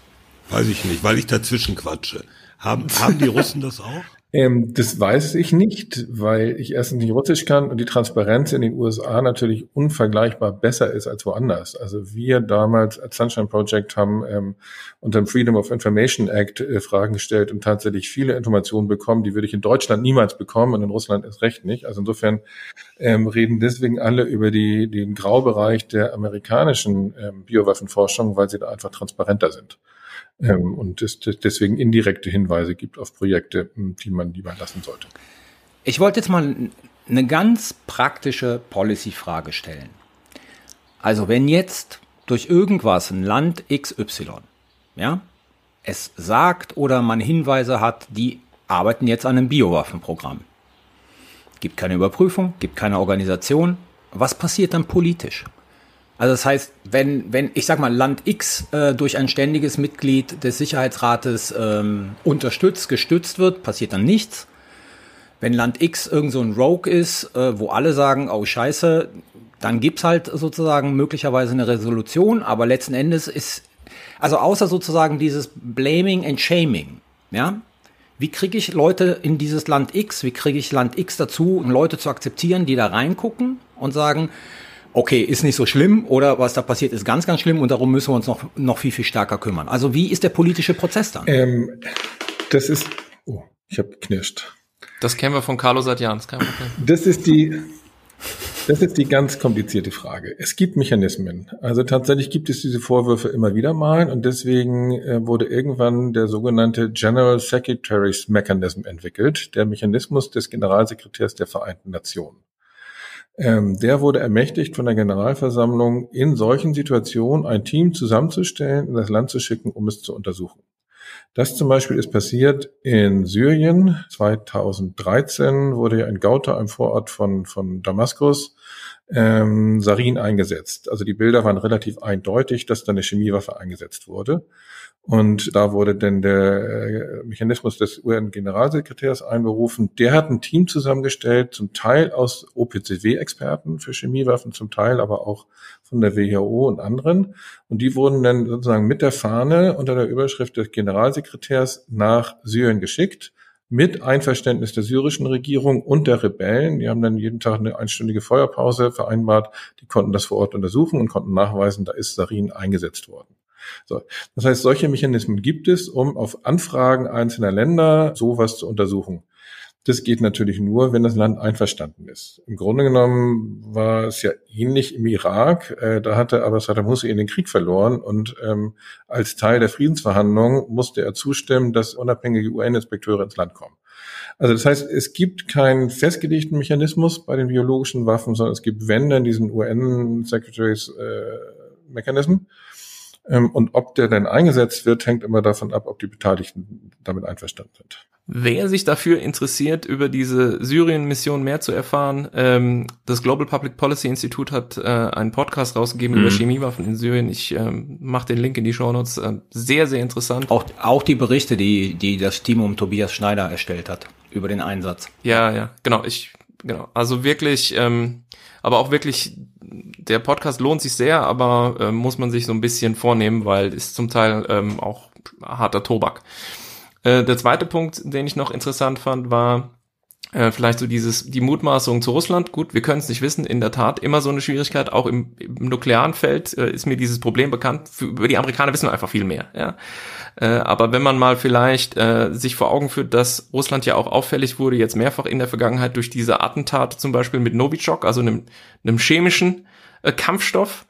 Weiß ich nicht, weil ich dazwischen quatsche. Haben, haben die Russen das auch? Ähm, das weiß ich nicht, weil ich erstens nicht Russisch kann und die Transparenz in den USA natürlich unvergleichbar besser ist als woanders. Also wir damals als Sunshine Project haben ähm, unter dem Freedom of Information Act äh, Fragen gestellt und tatsächlich viele Informationen bekommen, die würde ich in Deutschland niemals bekommen und in Russland erst recht nicht. Also insofern ähm, reden deswegen alle über die, den Graubereich der amerikanischen ähm, Biowaffenforschung, weil sie da einfach transparenter sind ähm, und es deswegen indirekte Hinweise gibt auf Projekte, die man lieber lassen sollte. Ich wollte jetzt mal eine ganz praktische Policy-Frage stellen. Also wenn jetzt durch irgendwas ein Land XY, ja, es sagt oder man Hinweise hat, die arbeiten jetzt an einem Biowaffenprogramm. Gibt keine Überprüfung, gibt keine Organisation. Was passiert dann politisch? Also das heißt, wenn, wenn ich sag mal, Land X äh, durch ein ständiges Mitglied des Sicherheitsrates ähm, unterstützt, gestützt wird, passiert dann nichts. Wenn Land X irgend so ein Rogue ist, äh, wo alle sagen, oh scheiße, dann gibt's halt sozusagen möglicherweise eine Resolution, aber letzten Endes ist, also außer sozusagen dieses Blaming and Shaming, ja, wie kriege ich Leute in dieses Land X, wie kriege ich Land X dazu, Leute zu akzeptieren, die da reingucken und sagen, okay, ist nicht so schlimm oder was da passiert ist ganz, ganz schlimm und darum müssen wir uns noch, noch viel, viel stärker kümmern. Also wie ist der politische Prozess dann? Ähm, das ist, oh, ich habe geknirscht. Das kennen wir von Carlo seit Jahren. Das, das ist die, das ist die ganz komplizierte Frage. Es gibt Mechanismen. Also tatsächlich gibt es diese Vorwürfe immer wieder mal und deswegen äh, wurde irgendwann der sogenannte General Secretaries Mechanism entwickelt, der Mechanismus des Generalsekretärs der Vereinten Nationen. Ähm, der wurde ermächtigt von der Generalversammlung, in solchen Situationen ein Team zusammenzustellen, in das Land zu schicken, um es zu untersuchen. Das zum Beispiel ist passiert in Syrien. 2013 wurde ja ein Gauter im Vorort von, von Damaskus ähm, Sarin eingesetzt. Also die Bilder waren relativ eindeutig, dass da eine Chemiewaffe eingesetzt wurde. Und da wurde denn der äh, Mechanismus des UN-Generalsekretärs einberufen. Der hat ein Team zusammengestellt, zum Teil aus OPCW-Experten für Chemiewaffen, zum Teil aber auch von der WHO und anderen. Und die wurden dann sozusagen mit der Fahne unter der Überschrift des Generalsekretärs nach Syrien geschickt mit Einverständnis der syrischen Regierung und der Rebellen. Die haben dann jeden Tag eine einstündige Feuerpause vereinbart. Die konnten das vor Ort untersuchen und konnten nachweisen, da ist Sarin eingesetzt worden. So. Das heißt, solche Mechanismen gibt es, um auf Anfragen einzelner Länder sowas zu untersuchen. Das geht natürlich nur, wenn das Land einverstanden ist. Im Grunde genommen war es ja ähnlich im Irak. Äh, da hatte aber Saddam Hussein den Krieg verloren und ähm, als Teil der Friedensverhandlungen musste er zustimmen, dass unabhängige UN-Inspekteure ins Land kommen. Also das heißt, es gibt keinen festgelegten Mechanismus bei den biologischen Waffen, sondern es gibt, wenn dann diesen UN-Secretaries äh, und ob der denn eingesetzt wird, hängt immer davon ab, ob die Beteiligten damit einverstanden sind. Wer sich dafür interessiert, über diese Syrien-Mission mehr zu erfahren, ähm, das Global Public Policy Institute hat äh, einen Podcast rausgegeben mhm. über Chemiewaffen in Syrien. Ich ähm, mache den Link in die Show Notes. Äh, sehr, sehr interessant. Auch, auch die Berichte, die, die das Team um Tobias Schneider erstellt hat über den Einsatz. Ja, ja, genau. Ich, genau. Also wirklich, ähm, aber auch wirklich, der Podcast lohnt sich sehr, aber äh, muss man sich so ein bisschen vornehmen, weil ist zum Teil ähm, auch harter Tobak. Äh, der zweite Punkt, den ich noch interessant fand, war äh, vielleicht so dieses die Mutmaßung zu Russland. Gut, wir können es nicht wissen. In der Tat immer so eine Schwierigkeit. Auch im, im nuklearen Feld äh, ist mir dieses Problem bekannt. Für, über die Amerikaner wissen wir einfach viel mehr. Ja. Äh, aber wenn man mal vielleicht äh, sich vor Augen führt, dass Russland ja auch auffällig wurde, jetzt mehrfach in der Vergangenheit durch diese Attentate, zum Beispiel mit Novichok, also einem, einem chemischen äh, Kampfstoff,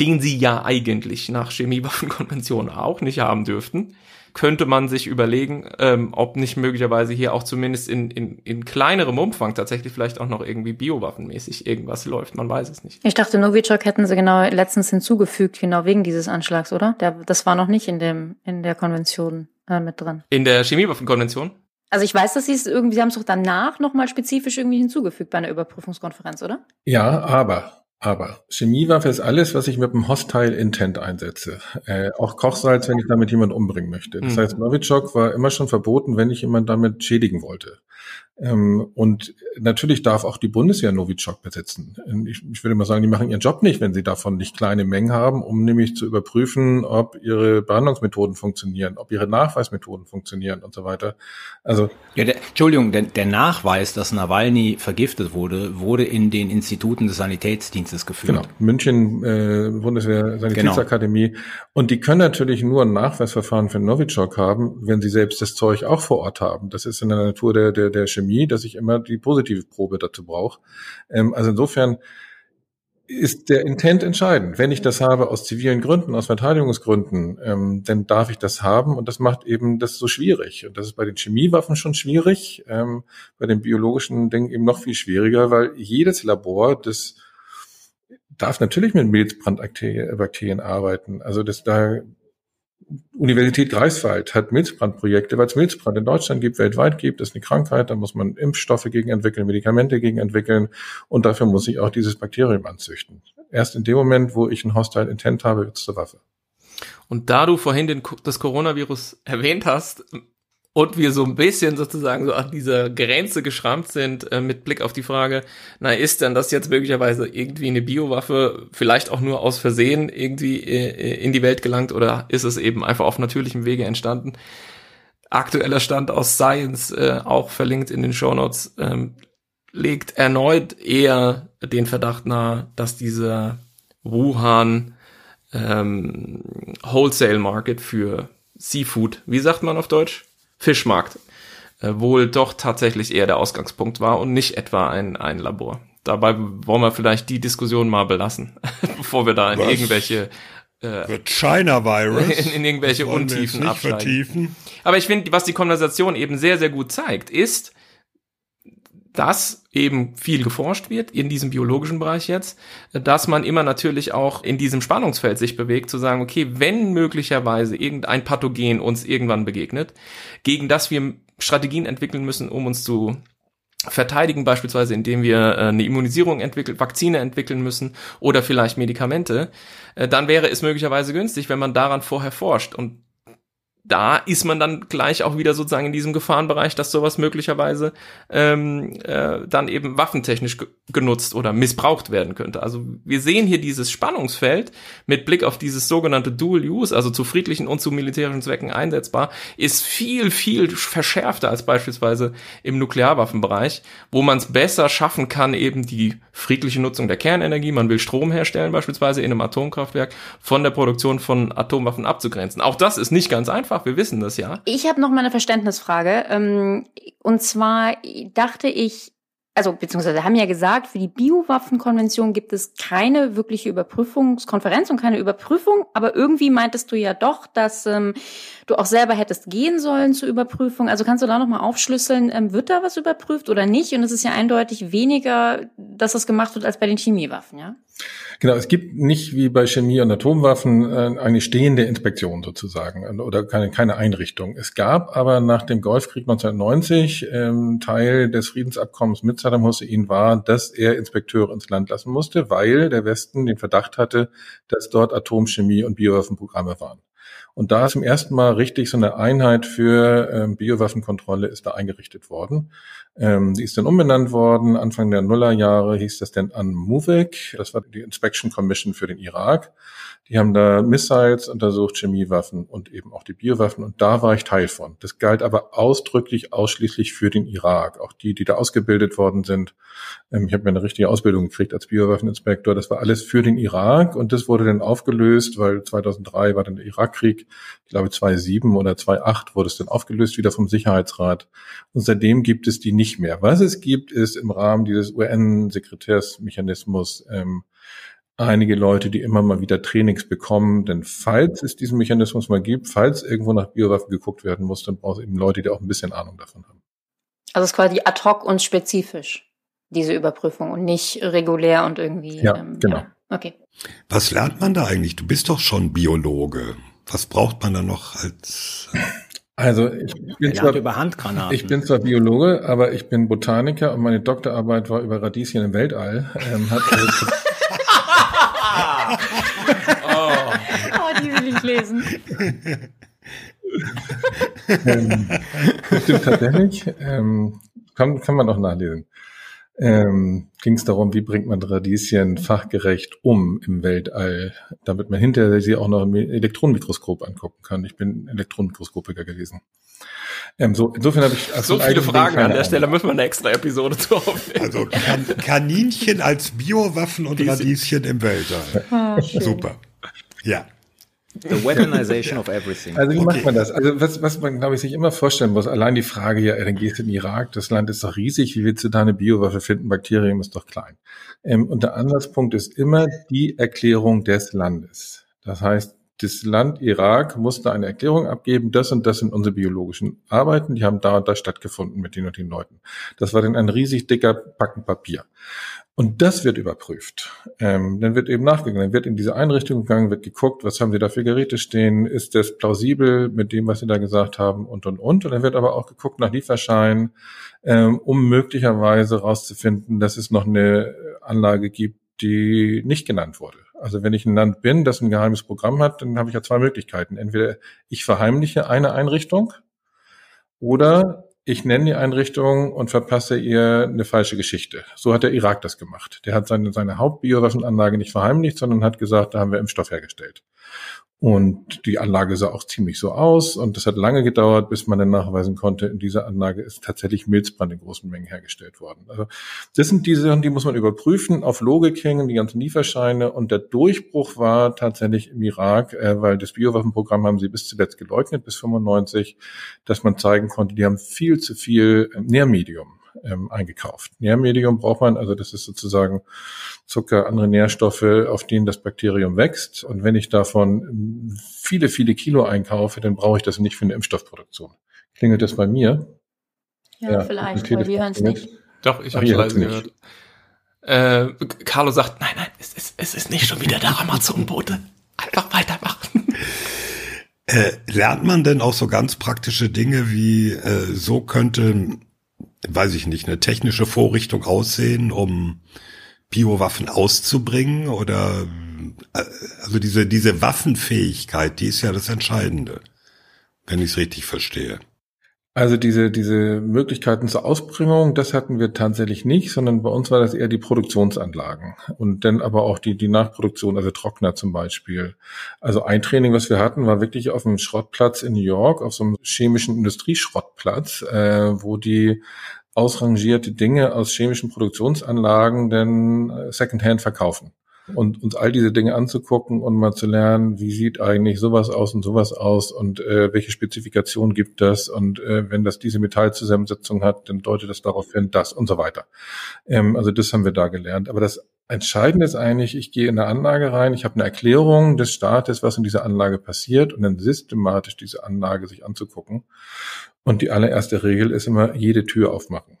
den sie ja eigentlich nach Chemiewaffenkonvention auch nicht haben dürften könnte man sich überlegen, ähm, ob nicht möglicherweise hier auch zumindest in, in, in kleinerem Umfang tatsächlich vielleicht auch noch irgendwie biowaffenmäßig irgendwas läuft. Man weiß es nicht. Ich dachte, Novichok hätten sie genau letztens hinzugefügt, genau wegen dieses Anschlags, oder? Der, das war noch nicht in dem in der Konvention äh, mit drin. In der Chemiewaffenkonvention? Also ich weiß, dass sie es irgendwie, sie haben es doch danach nochmal spezifisch irgendwie hinzugefügt bei einer Überprüfungskonferenz, oder? Ja, aber aber Chemiewaffe ist alles, was ich mit einem Hostile Intent einsetze. Äh, auch Kochsalz, wenn ich damit jemand umbringen möchte. Das mhm. heißt, Novichok war immer schon verboten, wenn ich jemand damit schädigen wollte. Ähm, und natürlich darf auch die Bundeswehr Novichok besitzen. Ich, ich würde mal sagen, die machen ihren Job nicht, wenn sie davon nicht kleine Mengen haben, um nämlich zu überprüfen, ob ihre Behandlungsmethoden funktionieren, ob ihre Nachweismethoden funktionieren und so weiter. Also ja, der, Entschuldigung, der, der Nachweis, dass Nawalny vergiftet wurde, wurde in den Instituten des Sanitätsdienstes geführt. Genau, München äh, Bundeswehr Sanitätsakademie. Genau. Und die können natürlich nur ein Nachweisverfahren für Novichok haben, wenn sie selbst das Zeug auch vor Ort haben. Das ist in der Natur der der der Chemie Chemie, dass ich immer die positive Probe dazu brauche. Ähm, also insofern ist der Intent entscheidend. Wenn ich das habe aus zivilen Gründen, aus Verteidigungsgründen, ähm, dann darf ich das haben und das macht eben das so schwierig. Und das ist bei den Chemiewaffen schon schwierig, ähm, bei den biologischen Dingen eben noch viel schwieriger, weil jedes Labor, das darf natürlich mit Milzbrandbakterien arbeiten. Also das da Universität Greifswald hat Milzbrandprojekte, weil es Milzbrand in Deutschland gibt, weltweit gibt, das ist eine Krankheit, da muss man Impfstoffe gegen entwickeln, Medikamente gegen entwickeln und dafür muss ich auch dieses Bakterium anzüchten. Erst in dem Moment, wo ich ein Hostile Intent habe, wird es zur Waffe. Und da du vorhin den, das Coronavirus erwähnt hast, und wir so ein bisschen sozusagen so an dieser Grenze geschrammt sind äh, mit Blick auf die Frage, na ist denn das jetzt möglicherweise irgendwie eine Biowaffe, vielleicht auch nur aus Versehen irgendwie äh, in die Welt gelangt oder ist es eben einfach auf natürlichem Wege entstanden? Aktueller Stand aus Science, äh, auch verlinkt in den Show Notes, ähm, legt erneut eher den Verdacht nahe, dass dieser Wuhan ähm, Wholesale Market für Seafood, wie sagt man auf Deutsch? Fischmarkt äh, wohl doch tatsächlich eher der Ausgangspunkt war und nicht etwa ein, ein Labor. Dabei wollen wir vielleicht die Diskussion mal belassen, bevor wir da in Was? irgendwelche äh, China Virus in, in irgendwelche Untiefen absteigen. Aber ich finde, was die Konversation eben sehr sehr gut zeigt, ist, dass eben viel geforscht wird in diesem biologischen Bereich jetzt, dass man immer natürlich auch in diesem Spannungsfeld sich bewegt, zu sagen, okay, wenn möglicherweise irgendein Pathogen uns irgendwann begegnet, gegen das wir Strategien entwickeln müssen, um uns zu verteidigen, beispielsweise indem wir äh, eine Immunisierung entwickeln, Vakzine entwickeln müssen oder vielleicht Medikamente, äh, dann wäre es möglicherweise günstig, wenn man daran vorher forscht. Und da ist man dann gleich auch wieder sozusagen in diesem Gefahrenbereich, dass sowas möglicherweise ähm, äh, dann eben waffentechnisch genutzt oder missbraucht werden könnte. Also wir sehen hier dieses Spannungsfeld mit Blick auf dieses sogenannte Dual Use, also zu friedlichen und zu militärischen Zwecken einsetzbar, ist viel, viel verschärfter als beispielsweise im Nuklearwaffenbereich, wo man es besser schaffen kann, eben die friedliche Nutzung der Kernenergie, man will Strom herstellen beispielsweise in einem Atomkraftwerk, von der Produktion von Atomwaffen abzugrenzen. Auch das ist nicht ganz einfach einfach, wir wissen das ja. Ich habe noch mal eine Verständnisfrage. Ähm, und zwar dachte ich, also beziehungsweise haben ja gesagt, für die Biowaffenkonvention gibt es keine wirkliche Überprüfungskonferenz und keine Überprüfung, aber irgendwie meintest du ja doch, dass ähm, du auch selber hättest gehen sollen zur Überprüfung. Also kannst du da nochmal aufschlüsseln, ähm, wird da was überprüft oder nicht? Und es ist ja eindeutig weniger, dass das gemacht wird als bei den Chemiewaffen, ja? Genau, es gibt nicht wie bei Chemie und Atomwaffen äh, eine stehende Inspektion sozusagen oder keine, keine Einrichtung. Es gab aber nach dem Golfkrieg 1990 ähm, Teil des Friedensabkommens mit Saddam Hussein war, dass er Inspekteure ins Land lassen musste, weil der Westen den Verdacht hatte, dass dort Atomchemie und Biowaffenprogramme waren. Und da ist zum ersten Mal richtig so eine Einheit für ähm, Biowaffenkontrolle ist da eingerichtet worden. Ähm, die ist dann umbenannt worden. Anfang der Nullerjahre hieß das dann an MUVIC. Das war die Inspection Commission für den Irak. Die haben da Missiles untersucht, Chemiewaffen und eben auch die Biowaffen. Und da war ich Teil von. Das galt aber ausdrücklich ausschließlich für den Irak. Auch die, die da ausgebildet worden sind. Ähm, ich habe mir eine richtige Ausbildung gekriegt als Biowaffeninspektor. Das war alles für den Irak. Und das wurde dann aufgelöst, weil 2003 war dann der Irakkrieg. Ich glaube 2007 oder 2008 wurde es dann aufgelöst wieder vom Sicherheitsrat. Und seitdem gibt es die nicht mehr. Was es gibt, ist im Rahmen dieses UN-Sekretärsmechanismus ähm, einige Leute, die immer mal wieder Trainings bekommen. Denn falls es diesen Mechanismus mal gibt, falls irgendwo nach Biowaffen geguckt werden muss, dann braucht es eben Leute, die auch ein bisschen Ahnung davon haben. Also es ist quasi ad hoc und spezifisch, diese Überprüfung und nicht regulär und irgendwie. Ja, ähm, genau. Ja. Okay. Was lernt man da eigentlich? Du bist doch schon Biologe. Was braucht man da noch als also ich bin, zwar, ich bin zwar Biologe, aber ich bin Botaniker und meine Doktorarbeit war über Radieschen im Weltall. Ähm, hat also oh. oh, die will ich lesen. ähm, stimmt tatsächlich. Ähm, kann, kann man auch nachlesen. Ähm, Ging es darum, wie bringt man Radieschen fachgerecht um im Weltall, damit man hinterher sie auch noch im Elektronenmikroskop angucken kann. Ich bin Elektronenmikroskopiker gewesen. Ähm, so, insofern habe ich so viele Fragen an der Stelle müssen wir eine extra Episode zu aufnehmen. Also kan Kaninchen als Biowaffen und Radieschen im Weltall. Ah, Super. Ja. The weaponization of everything. Also wie okay. macht man das? Also was, was man, glaube ich, sich immer vorstellen muss, allein die Frage, ja, dann gehst du in den Irak, das Land ist doch riesig, wie willst du da eine Biowaffe finden? Bakterium ist doch klein. Ähm, und der Anlasspunkt ist immer die Erklärung des Landes. Das heißt, das Land Irak musste eine Erklärung abgeben, das und das sind unsere biologischen Arbeiten, die haben da und da stattgefunden mit den und den Leuten. Das war dann ein riesig dicker Packen Papier. Und das wird überprüft. Ähm, dann wird eben nachgegangen, dann wird in diese Einrichtung gegangen, wird geguckt, was haben sie da für Geräte stehen, ist das plausibel mit dem, was sie da gesagt haben und, und, und. Und dann wird aber auch geguckt nach Lieferschein, ähm, um möglicherweise rauszufinden, dass es noch eine Anlage gibt, die nicht genannt wurde. Also wenn ich ein Land bin, das ein geheimes Programm hat, dann habe ich ja zwei Möglichkeiten. Entweder ich verheimliche eine Einrichtung oder ich nenne die Einrichtung und verpasse ihr eine falsche Geschichte. So hat der Irak das gemacht. Der hat seine, seine Hauptbiowaffenanlage nicht verheimlicht, sondern hat gesagt, da haben wir Impfstoff hergestellt. Und die Anlage sah auch ziemlich so aus. Und das hat lange gedauert, bis man dann nachweisen konnte, in dieser Anlage ist tatsächlich Milzbrand in großen Mengen hergestellt worden. Also das sind diese Sachen, die muss man überprüfen, auf Logik hängen, die ganzen Lieferscheine. Und der Durchbruch war tatsächlich im Irak, äh, weil das Biowaffenprogramm haben sie bis zuletzt geleugnet, bis 95, dass man zeigen konnte, die haben viel zu viel Nährmedium ähm, eingekauft. Nährmedium braucht man, also das ist sozusagen Zucker, andere Nährstoffe, auf denen das Bakterium wächst. Und wenn ich davon viele, viele Kilo einkaufe, dann brauche ich das nicht für eine Impfstoffproduktion. Klingelt das bei mir? Ja, ja vielleicht, weil wir hören es nicht. Doch, ich habe es leise gehört. Äh, Carlo sagt, nein, nein, es ist, es ist nicht schon wieder der Amazon-Bote. Einfach weitermachen. Äh, lernt man denn auch so ganz praktische Dinge wie äh, so könnte weiß ich nicht, eine technische Vorrichtung aussehen, um Biowaffen auszubringen oder äh, also diese diese Waffenfähigkeit, die ist ja das Entscheidende, wenn ich es richtig verstehe. Also diese, diese Möglichkeiten zur Ausbringung, das hatten wir tatsächlich nicht, sondern bei uns war das eher die Produktionsanlagen und dann aber auch die, die Nachproduktion, also Trockner zum Beispiel. Also ein Training, was wir hatten, war wirklich auf einem Schrottplatz in New York, auf so einem chemischen Industrieschrottplatz, äh, wo die ausrangierte Dinge aus chemischen Produktionsanlagen denn äh, Secondhand verkaufen und uns all diese Dinge anzugucken und mal zu lernen, wie sieht eigentlich sowas aus und sowas aus und äh, welche Spezifikationen gibt das und äh, wenn das diese Metallzusammensetzung hat, dann deutet das darauf hin, das und so weiter. Ähm, also das haben wir da gelernt. Aber das Entscheidende ist eigentlich, ich gehe in eine Anlage rein, ich habe eine Erklärung des Staates, was in dieser Anlage passiert und dann systematisch diese Anlage sich anzugucken. Und die allererste Regel ist immer, jede Tür aufmachen.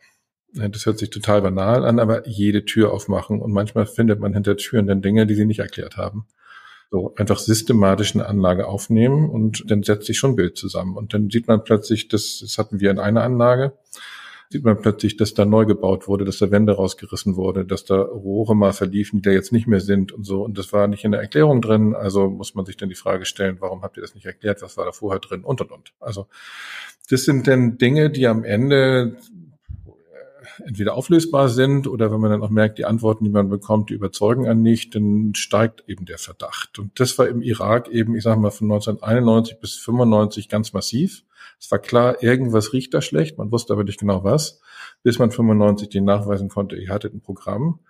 Das hört sich total banal an, aber jede Tür aufmachen. Und manchmal findet man hinter Türen dann Dinge, die sie nicht erklärt haben. So einfach systematisch eine Anlage aufnehmen und dann setzt sich schon ein Bild zusammen. Und dann sieht man plötzlich, das, das hatten wir in einer Anlage, sieht man plötzlich, dass da neu gebaut wurde, dass da Wände rausgerissen wurde, dass da Rohre mal verliefen, die da jetzt nicht mehr sind und so. Und das war nicht in der Erklärung drin. Also muss man sich dann die Frage stellen, warum habt ihr das nicht erklärt? Was war da vorher drin? Und, und, und. Also das sind dann Dinge, die am Ende entweder auflösbar sind oder wenn man dann auch merkt, die Antworten, die man bekommt, die überzeugen einen nicht, dann steigt eben der Verdacht. Und das war im Irak eben, ich sage mal, von 1991 bis 95 ganz massiv. Es war klar, irgendwas riecht da schlecht, man wusste aber nicht genau was, bis man 95 den nachweisen konnte, ihr hattet ein Programm.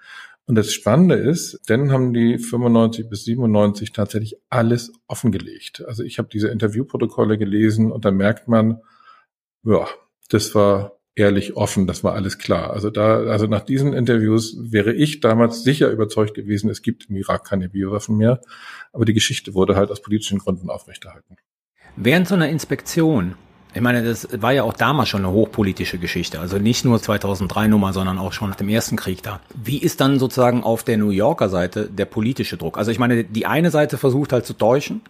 Und das Spannende ist, dann haben die 95 bis 97 tatsächlich alles offengelegt. Also ich habe diese Interviewprotokolle gelesen und da merkt man, ja, das war ehrlich offen, das war alles klar. Also da, also nach diesen Interviews wäre ich damals sicher überzeugt gewesen, es gibt im Irak keine Biowaffen mehr. Aber die Geschichte wurde halt aus politischen Gründen aufrechterhalten. Während so einer Inspektion, ich meine, das war ja auch damals schon eine hochpolitische Geschichte, also nicht nur 2003 Nummer, sondern auch schon nach dem ersten Krieg da. Wie ist dann sozusagen auf der New Yorker Seite der politische Druck? Also ich meine, die eine Seite versucht halt zu täuschen,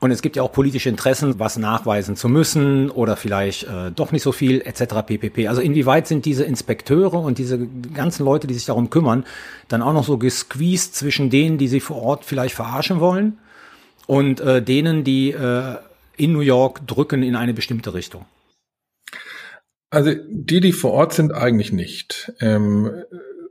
und es gibt ja auch politische Interessen, was nachweisen zu müssen oder vielleicht äh, doch nicht so viel etc. ppp. Also inwieweit sind diese Inspekteure und diese ganzen Leute, die sich darum kümmern, dann auch noch so gesqueezed zwischen denen, die sie vor Ort vielleicht verarschen wollen und äh, denen, die äh, in New York drücken in eine bestimmte Richtung? Also die, die vor Ort sind, eigentlich nicht. Ähm,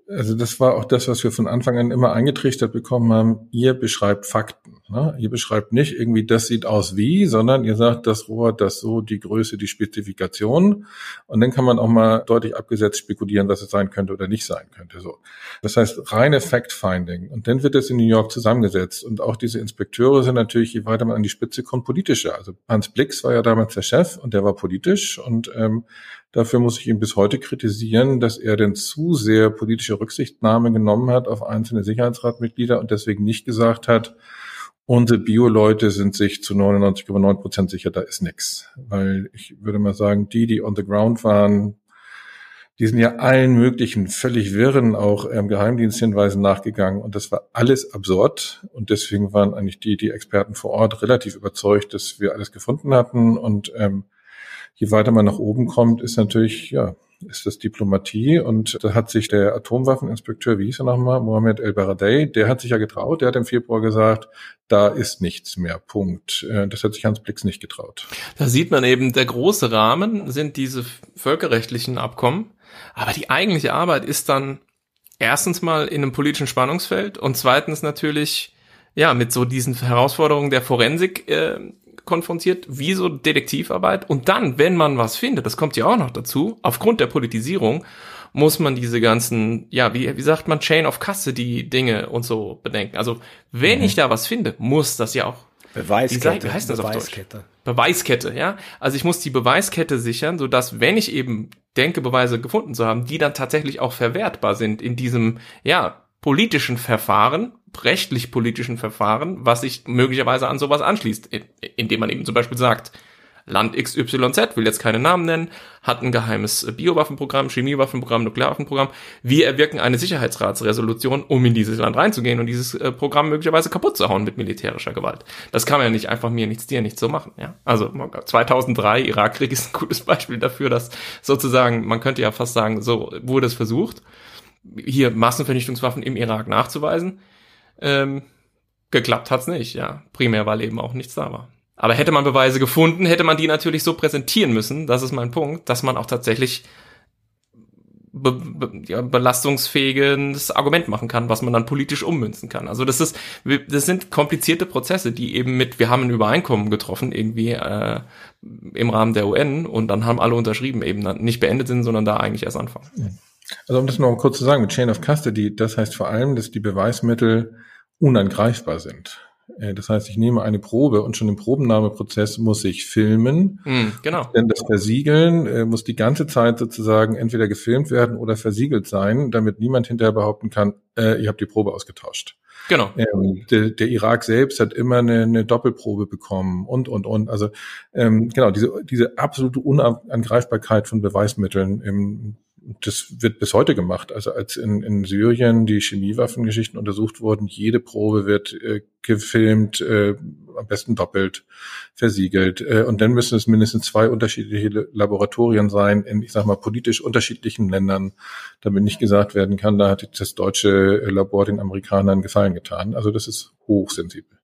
also das war auch das, was wir von Anfang an immer eingetrichtert bekommen haben. Ihr beschreibt Fakten. Ne? Ihr beschreibt nicht irgendwie, das sieht aus wie, sondern ihr sagt, das Rohr, das so, die Größe, die Spezifikation. Und dann kann man auch mal deutlich abgesetzt spekulieren, was es sein könnte oder nicht sein könnte. So. Das heißt, reine Fact-Finding. Und dann wird es in New York zusammengesetzt. Und auch diese Inspekteure sind natürlich, je weiter man an die Spitze kommt, politischer. Also Hans Blix war ja damals der Chef und der war politisch. Und ähm, Dafür muss ich ihn bis heute kritisieren, dass er denn zu sehr politische Rücksichtnahme genommen hat auf einzelne Sicherheitsratmitglieder und deswegen nicht gesagt hat, unsere Bio-Leute sind sich zu 99,9 Prozent sicher, da ist nichts. Weil ich würde mal sagen, die, die on the ground waren, die sind ja allen möglichen völlig wirren auch ähm, Geheimdiensthinweisen nachgegangen und das war alles absurd und deswegen waren eigentlich die, die Experten vor Ort relativ überzeugt, dass wir alles gefunden hatten und ähm, je weiter man nach oben kommt, ist natürlich, ja, ist das Diplomatie. Und da hat sich der Atomwaffeninspekteur, wie hieß er nochmal, Mohammed El Baradei, der hat sich ja getraut, der hat im Februar gesagt, da ist nichts mehr, Punkt. Äh, das hat sich Hans Blix nicht getraut. Da sieht man eben, der große Rahmen sind diese völkerrechtlichen Abkommen, aber die eigentliche Arbeit ist dann erstens mal in einem politischen Spannungsfeld und zweitens natürlich ja mit so diesen Herausforderungen der Forensik äh, konfrontiert, wie so Detektivarbeit. Und dann, wenn man was findet, das kommt ja auch noch dazu, aufgrund der Politisierung, muss man diese ganzen, ja, wie, wie sagt man, Chain of Custody Dinge und so bedenken. Also, wenn mhm. ich da was finde, muss das ja auch Beweiskette. Wie heißt das Beweiskette. auf Deutsch? Beweiskette, ja. Also ich muss die Beweiskette sichern, so dass wenn ich eben denke, Beweise gefunden zu haben, die dann tatsächlich auch verwertbar sind in diesem, ja, politischen Verfahren, rechtlich politischen Verfahren, was sich möglicherweise an sowas anschließt, indem man eben zum Beispiel sagt, Land XYZ, will jetzt keine Namen nennen, hat ein geheimes Biowaffenprogramm, Chemiewaffenprogramm, Nuklearwaffenprogramm. Wir erwirken eine Sicherheitsratsresolution, um in dieses Land reinzugehen und dieses äh, Programm möglicherweise kaputt zu hauen mit militärischer Gewalt. Das kann man ja nicht einfach mir nichts dir nichts so machen. Ja? Also 2003 Irakkrieg ist ein gutes Beispiel dafür, dass sozusagen man könnte ja fast sagen, so wurde es versucht hier Massenvernichtungswaffen im Irak nachzuweisen. Ähm, geklappt hat's nicht, ja. Primär, weil eben auch nichts da war. Aber hätte man Beweise gefunden, hätte man die natürlich so präsentieren müssen, das ist mein Punkt, dass man auch tatsächlich be, be, ja, belastungsfähiges Argument machen kann, was man dann politisch ummünzen kann. Also das ist, das sind komplizierte Prozesse, die eben mit, wir haben ein Übereinkommen getroffen, irgendwie äh, im Rahmen der UN und dann haben alle unterschrieben, eben nicht beendet sind, sondern da eigentlich erst anfangen. Also um das noch kurz zu sagen, mit Chain of Custody, das heißt vor allem, dass die Beweismittel unangreifbar sind. Äh, das heißt, ich nehme eine Probe und schon im Probennahmeprozess muss ich filmen. Mm, genau. Denn das Versiegeln äh, muss die ganze Zeit sozusagen entweder gefilmt werden oder versiegelt sein, damit niemand hinterher behaupten kann, äh, ihr habt die Probe ausgetauscht. Genau. Ähm, der, der, Irak selbst hat immer eine, eine Doppelprobe bekommen und, und, und. Also ähm, genau, diese, diese absolute Unangreifbarkeit von Beweismitteln im das wird bis heute gemacht. Also als in, in Syrien die Chemiewaffengeschichten untersucht wurden, jede Probe wird äh, gefilmt, äh, am besten doppelt, versiegelt. Äh, und dann müssen es mindestens zwei unterschiedliche Laboratorien sein in, ich sag mal, politisch unterschiedlichen Ländern, damit nicht gesagt werden kann, da hat das deutsche Labor den Amerikanern Gefallen getan. Also das ist hochsensibel.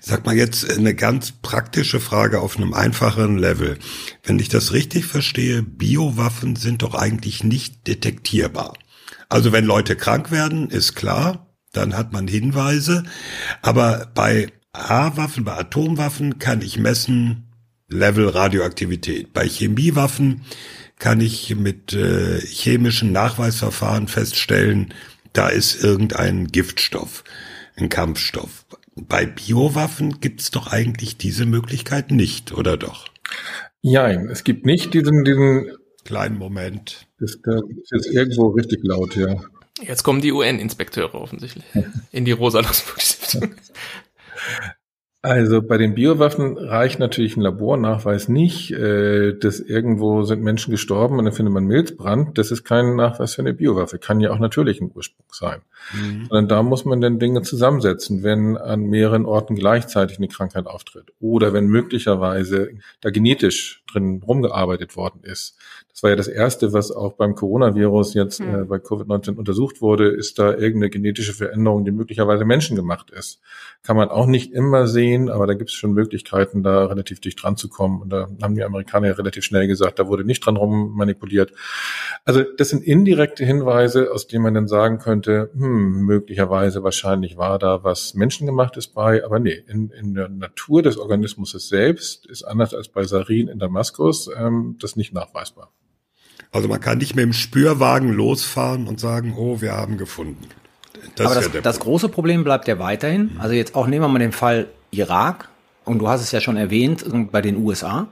Sag mal jetzt eine ganz praktische Frage auf einem einfacheren Level. Wenn ich das richtig verstehe, Biowaffen sind doch eigentlich nicht detektierbar. Also wenn Leute krank werden, ist klar, dann hat man Hinweise. Aber bei A-Waffen, bei Atomwaffen kann ich messen Level Radioaktivität. Bei Chemiewaffen kann ich mit äh, chemischen Nachweisverfahren feststellen, da ist irgendein Giftstoff, ein Kampfstoff. Bei Biowaffen gibt es doch eigentlich diese Möglichkeit nicht, oder doch? Ja, es gibt nicht diesen, diesen kleinen Moment. Das, ist irgendwo richtig laut, ja. Jetzt kommen die UN-Inspekteure offensichtlich in die rosa Luxemburg-Stiftung. Also bei den Biowaffen reicht natürlich ein Labornachweis nicht, äh, dass irgendwo sind Menschen gestorben und dann findet man Milzbrand. Das ist kein Nachweis für eine Biowaffe, kann ja auch natürlichen Ursprung sein. Mhm. Sondern da muss man dann Dinge zusammensetzen, wenn an mehreren Orten gleichzeitig eine Krankheit auftritt oder wenn möglicherweise da genetisch drin rumgearbeitet worden ist. Das war ja das Erste, was auch beim Coronavirus jetzt äh, bei Covid-19 untersucht wurde, ist da irgendeine genetische Veränderung, die möglicherweise menschengemacht ist. Kann man auch nicht immer sehen, aber da gibt es schon Möglichkeiten, da relativ dicht dran zu kommen. Und da haben die Amerikaner ja relativ schnell gesagt, da wurde nicht dran rum manipuliert. Also das sind indirekte Hinweise, aus denen man dann sagen könnte, hm, möglicherweise wahrscheinlich war da was menschengemachtes bei, aber nee, in, in der Natur des Organismus selbst ist anders als bei Sarin in Damaskus ähm, das nicht nachweisbar. Also man kann nicht mit dem Spürwagen losfahren und sagen, oh, wir haben gefunden. Das Aber das, ja das große Problem bleibt ja weiterhin. Also jetzt auch nehmen wir mal den Fall Irak. Und du hast es ja schon erwähnt, bei den USA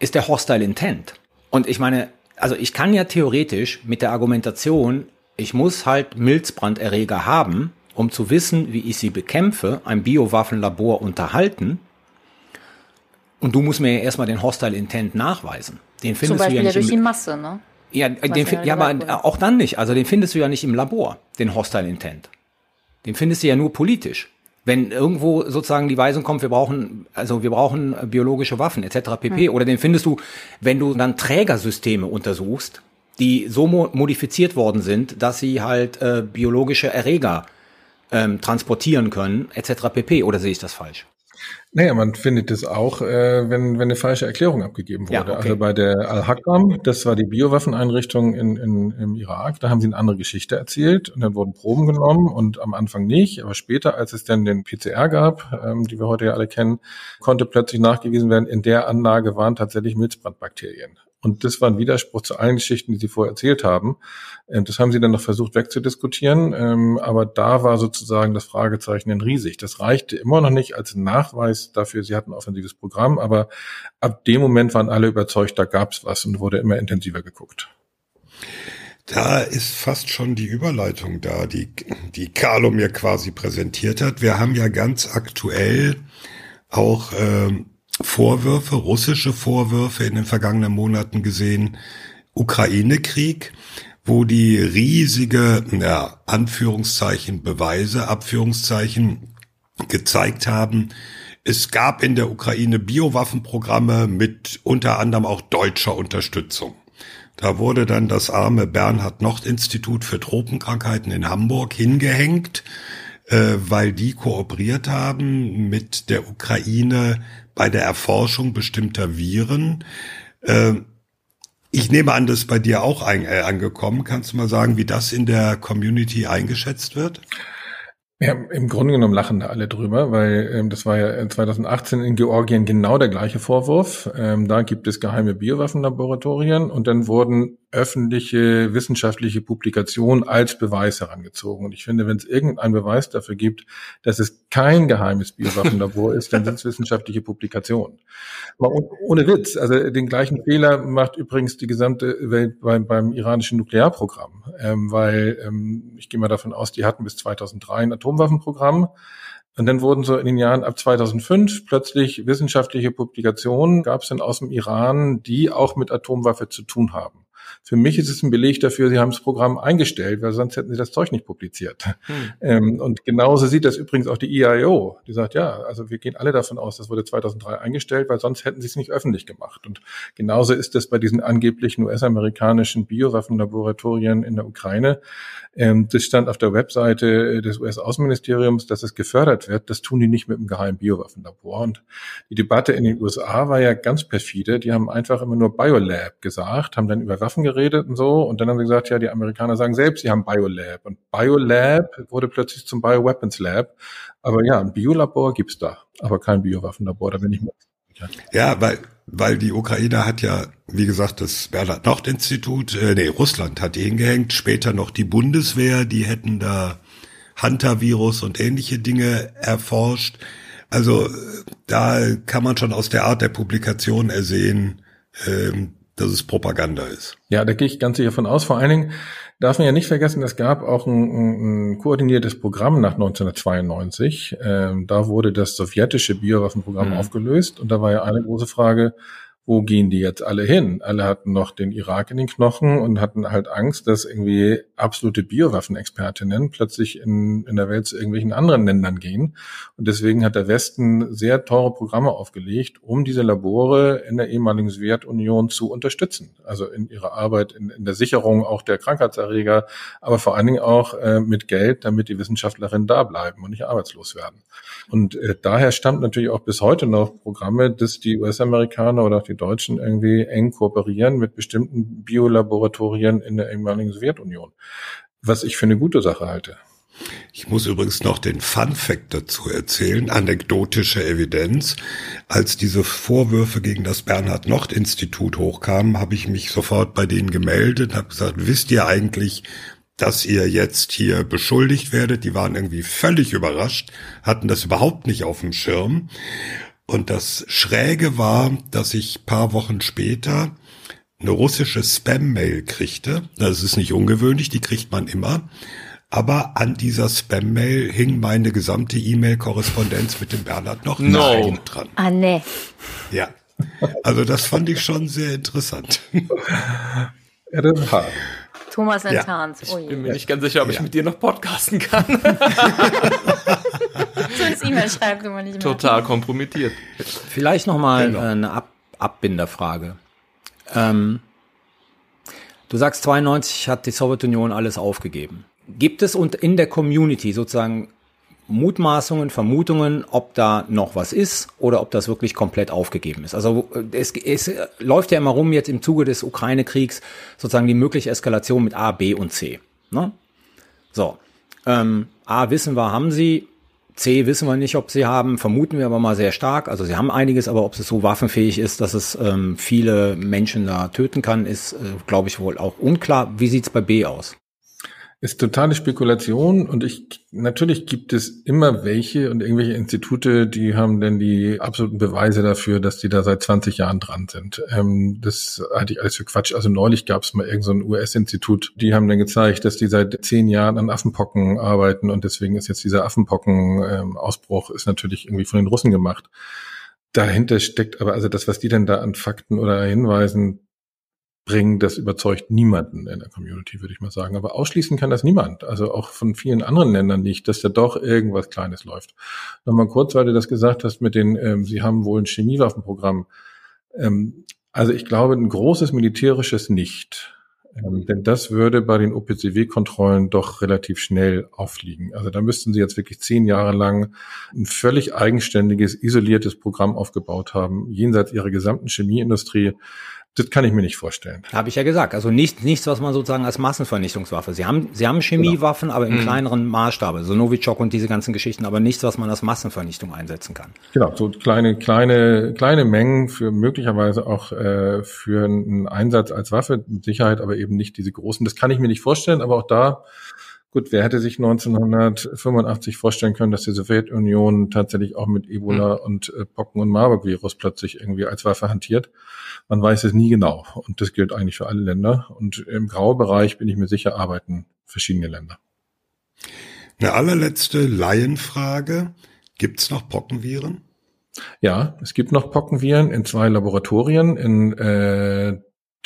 ist der Hostile Intent. Und ich meine, also ich kann ja theoretisch mit der Argumentation, ich muss halt Milzbranderreger haben, um zu wissen, wie ich sie bekämpfe, ein Biowaffenlabor unterhalten. Und du musst mir ja erstmal den Hostile Intent nachweisen. Den findest Zum Beispiel du ja, nicht durch die Masse, ne? Ja, den, ja, ja aber auch dann nicht. Also den findest du ja nicht im Labor, den Hostile Intent. Den findest du ja nur politisch. Wenn irgendwo sozusagen die Weisung kommt, wir brauchen, also wir brauchen biologische Waffen etc. pp. Hm. Oder den findest du, wenn du dann Trägersysteme untersuchst, die so modifiziert worden sind, dass sie halt äh, biologische Erreger ähm, transportieren können etc. pp. Oder sehe ich das falsch? Naja, man findet es auch, äh, wenn, wenn eine falsche Erklärung abgegeben wurde. Ja, okay. Also bei der Al-Hakam, das war die Biowaffeneinrichtung in, in, im Irak, da haben sie eine andere Geschichte erzählt und dann wurden Proben genommen und am Anfang nicht, aber später, als es dann den PCR gab, ähm, die wir heute ja alle kennen, konnte plötzlich nachgewiesen werden, in der Anlage waren tatsächlich Milzbrandbakterien. Und das war ein Widerspruch zu allen Geschichten, die Sie vorher erzählt haben. Ähm, das haben Sie dann noch versucht wegzudiskutieren, ähm, aber da war sozusagen das Fragezeichen dann riesig. Das reichte immer noch nicht als Nachweis dafür, Sie hatten ein offensives Programm, aber ab dem Moment waren alle überzeugt, da gab es was und wurde immer intensiver geguckt. Da ist fast schon die Überleitung da, die, die Carlo mir quasi präsentiert hat. Wir haben ja ganz aktuell auch ähm, Vorwürfe, russische Vorwürfe in den vergangenen Monaten gesehen, Ukraine-Krieg, wo die riesige, ja, Anführungszeichen, Beweise, Abführungszeichen gezeigt haben, es gab in der Ukraine Biowaffenprogramme mit unter anderem auch deutscher Unterstützung. Da wurde dann das arme Bernhard Nocht Institut für Tropenkrankheiten in Hamburg hingehängt, äh, weil die kooperiert haben mit der Ukraine bei der Erforschung bestimmter Viren. Äh, ich nehme an, das ist bei dir auch äh, angekommen. Kannst du mal sagen, wie das in der Community eingeschätzt wird? Ja, im Grunde genommen lachen da alle drüber, weil ähm, das war ja 2018 in Georgien genau der gleiche Vorwurf. Ähm, da gibt es geheime Biowaffenlaboratorien und dann wurden öffentliche wissenschaftliche Publikationen als Beweis herangezogen. Und ich finde, wenn es irgendeinen Beweis dafür gibt, dass es kein geheimes Biowaffenlabor ist, dann sind es wissenschaftliche Publikationen. Aber ohne Witz, also den gleichen Fehler macht übrigens die gesamte Welt beim, beim iranischen Nuklearprogramm, ähm, weil ähm, ich gehe mal davon aus, die hatten bis 2003 ein Atomwaffenprogramm. Und dann wurden so in den Jahren ab 2005 plötzlich wissenschaftliche Publikationen, gab es dann aus dem Iran, die auch mit Atomwaffe zu tun haben. Für mich ist es ein Beleg dafür, sie haben das Programm eingestellt, weil sonst hätten sie das Zeug nicht publiziert. Hm. Ähm, und genauso sieht das übrigens auch die EIO. Die sagt, ja, also wir gehen alle davon aus, das wurde 2003 eingestellt, weil sonst hätten sie es nicht öffentlich gemacht. Und genauso ist es bei diesen angeblichen US-amerikanischen Biowaffenlaboratorien in der Ukraine. Ähm, das stand auf der Webseite des US-Außenministeriums, dass es gefördert wird. Das tun die nicht mit einem geheimen Biowaffenlabor. Und die Debatte in den USA war ja ganz perfide. Die haben einfach immer nur Biolab gesagt, haben dann über Waffen geredet und so. Und dann haben sie gesagt, ja, die Amerikaner sagen selbst, sie haben Biolab. Und Biolab wurde plötzlich zum Bioweapons Lab. Aber ja, ein Biolabor gibt's da, aber kein Biowaffenlabor. Da bin ich mir ja, weil, weil die Ukraine hat ja, wie gesagt, das Bernhard-Nocht-Institut, äh, nee, Russland hat die hingehängt, später noch die Bundeswehr, die hätten da Hunter-Virus und ähnliche Dinge erforscht. Also da kann man schon aus der Art der Publikation ersehen, ähm, dass es Propaganda ist. Ja, da gehe ich ganz sicher von aus. Vor allen Dingen darf man ja nicht vergessen, es gab auch ein, ein, koordiniertes Programm nach 1992. Ähm, da wurde das sowjetische Biowaffenprogramm mhm. aufgelöst und da war ja eine große Frage, wo gehen die jetzt alle hin? Alle hatten noch den Irak in den Knochen und hatten halt Angst, dass irgendwie absolute Biowaffenexpertinnen plötzlich in, in der Welt zu irgendwelchen anderen Ländern gehen. Und deswegen hat der Westen sehr teure Programme aufgelegt, um diese Labore in der ehemaligen Sowjetunion zu unterstützen. Also in ihrer Arbeit in, in der Sicherung auch der Krankheitserreger, aber vor allen Dingen auch äh, mit Geld, damit die Wissenschaftlerinnen da bleiben und nicht arbeitslos werden. Und äh, daher stammt natürlich auch bis heute noch Programme, dass die US-Amerikaner oder auch die Deutschen irgendwie eng kooperieren mit bestimmten Biolaboratorien in der ehemaligen Sowjetunion. Was ich für eine gute Sache halte. Ich muss übrigens noch den Fun Fact dazu erzählen, anekdotische Evidenz. Als diese Vorwürfe gegen das Bernhard Nocht Institut hochkamen, habe ich mich sofort bei denen gemeldet, habe gesagt, wisst ihr eigentlich, dass ihr jetzt hier beschuldigt werdet? Die waren irgendwie völlig überrascht, hatten das überhaupt nicht auf dem Schirm. Und das Schräge war, dass ich paar Wochen später eine russische Spam-Mail kriegte. Das ist nicht ungewöhnlich, die kriegt man immer. Aber an dieser Spam-Mail hing meine gesamte E-Mail-Korrespondenz mit dem Bernhard noch No. dran. Ah, nee. Ja. Also das fand ich schon sehr interessant. Ja, das ist hart. Thomas Ja. enttarnt. Oh Bin mir nicht ganz sicher, ob ich Ja. mit dir noch podcasten kann. So ins E-Mail schreibt immer nicht mehr. Total kompromittiert. Vielleicht noch mal Genau. eine Ab Abbinderfrage. Ähm, du sagst, 92 hat die Sowjetunion alles aufgegeben. Gibt es und in der Community sozusagen Mutmaßungen, Vermutungen, ob da noch was ist oder ob das wirklich komplett aufgegeben ist? Also äh, es, es läuft ja immer rum jetzt im Zuge des Ukraine-Kriegs sozusagen die mögliche Eskalation mit A, B und C. Ne? So, ähm, A wissen wir, haben sie. C wissen wir nicht, ob sie haben, vermuten wir aber mal sehr stark. Also sie haben einiges, aber ob es so waffenfähig ist, dass es ähm, viele Menschen da töten kann, ist, äh, glaube ich, wohl auch unklar. Wie sieht's bei B aus? Ist totale Spekulation und ich natürlich gibt es immer welche und irgendwelche Institute, die haben denn die absoluten Beweise dafür, dass die da seit 20 Jahren dran sind. Ähm, das halte ich alles für Quatsch. Also neulich gab es mal irgendein so US-Institut, die haben dann gezeigt, dass die seit zehn Jahren an Affenpocken arbeiten und deswegen ist jetzt dieser Affenpocken-Ausbruch ist natürlich irgendwie von den Russen gemacht. Dahinter steckt aber also das, was die denn da an Fakten oder Hinweisen bringen, das überzeugt niemanden in der Community, würde ich mal sagen. Aber ausschließen kann das niemand. Also auch von vielen anderen Ländern nicht, dass da doch irgendwas Kleines läuft. Nochmal kurz, weil du das gesagt hast mit den, ähm, sie haben wohl ein Chemiewaffenprogramm. Ähm, also ich glaube, ein großes militärisches nicht. Ähm, denn das würde bei den OPCW-Kontrollen doch relativ schnell auffliegen. Also da müssten sie jetzt wirklich zehn Jahre lang ein völlig eigenständiges, isoliertes Programm aufgebaut haben, jenseits ihrer gesamten Chemieindustrie. Das kann ich mir nicht vorstellen. Habe ich ja gesagt. Also nicht, nichts, was man sozusagen als Massenvernichtungswaffe. Sie haben, sie haben Chemiewaffen, aber im kleineren Maßstab. So Novichok und diese ganzen Geschichten, aber nichts, was man als Massenvernichtung einsetzen kann. Genau, so kleine, kleine, kleine Mengen für möglicherweise auch äh, für einen Einsatz als Waffe, mit Sicherheit, aber eben nicht diese großen. Das kann ich mir nicht vorstellen, aber auch da, gut, wer hätte sich 1985 vorstellen können, dass die Sowjetunion tatsächlich auch mit Ebola und äh, Pocken- und Marburg-Virus plötzlich irgendwie als Waffe hantiert? Man weiß es nie genau. Und das gilt eigentlich für alle Länder. Und im Graubereich bin ich mir sicher, arbeiten verschiedene Länder. Eine allerletzte Laienfrage. Gibt's noch Pockenviren? Ja, es gibt noch Pockenviren in zwei Laboratorien in äh,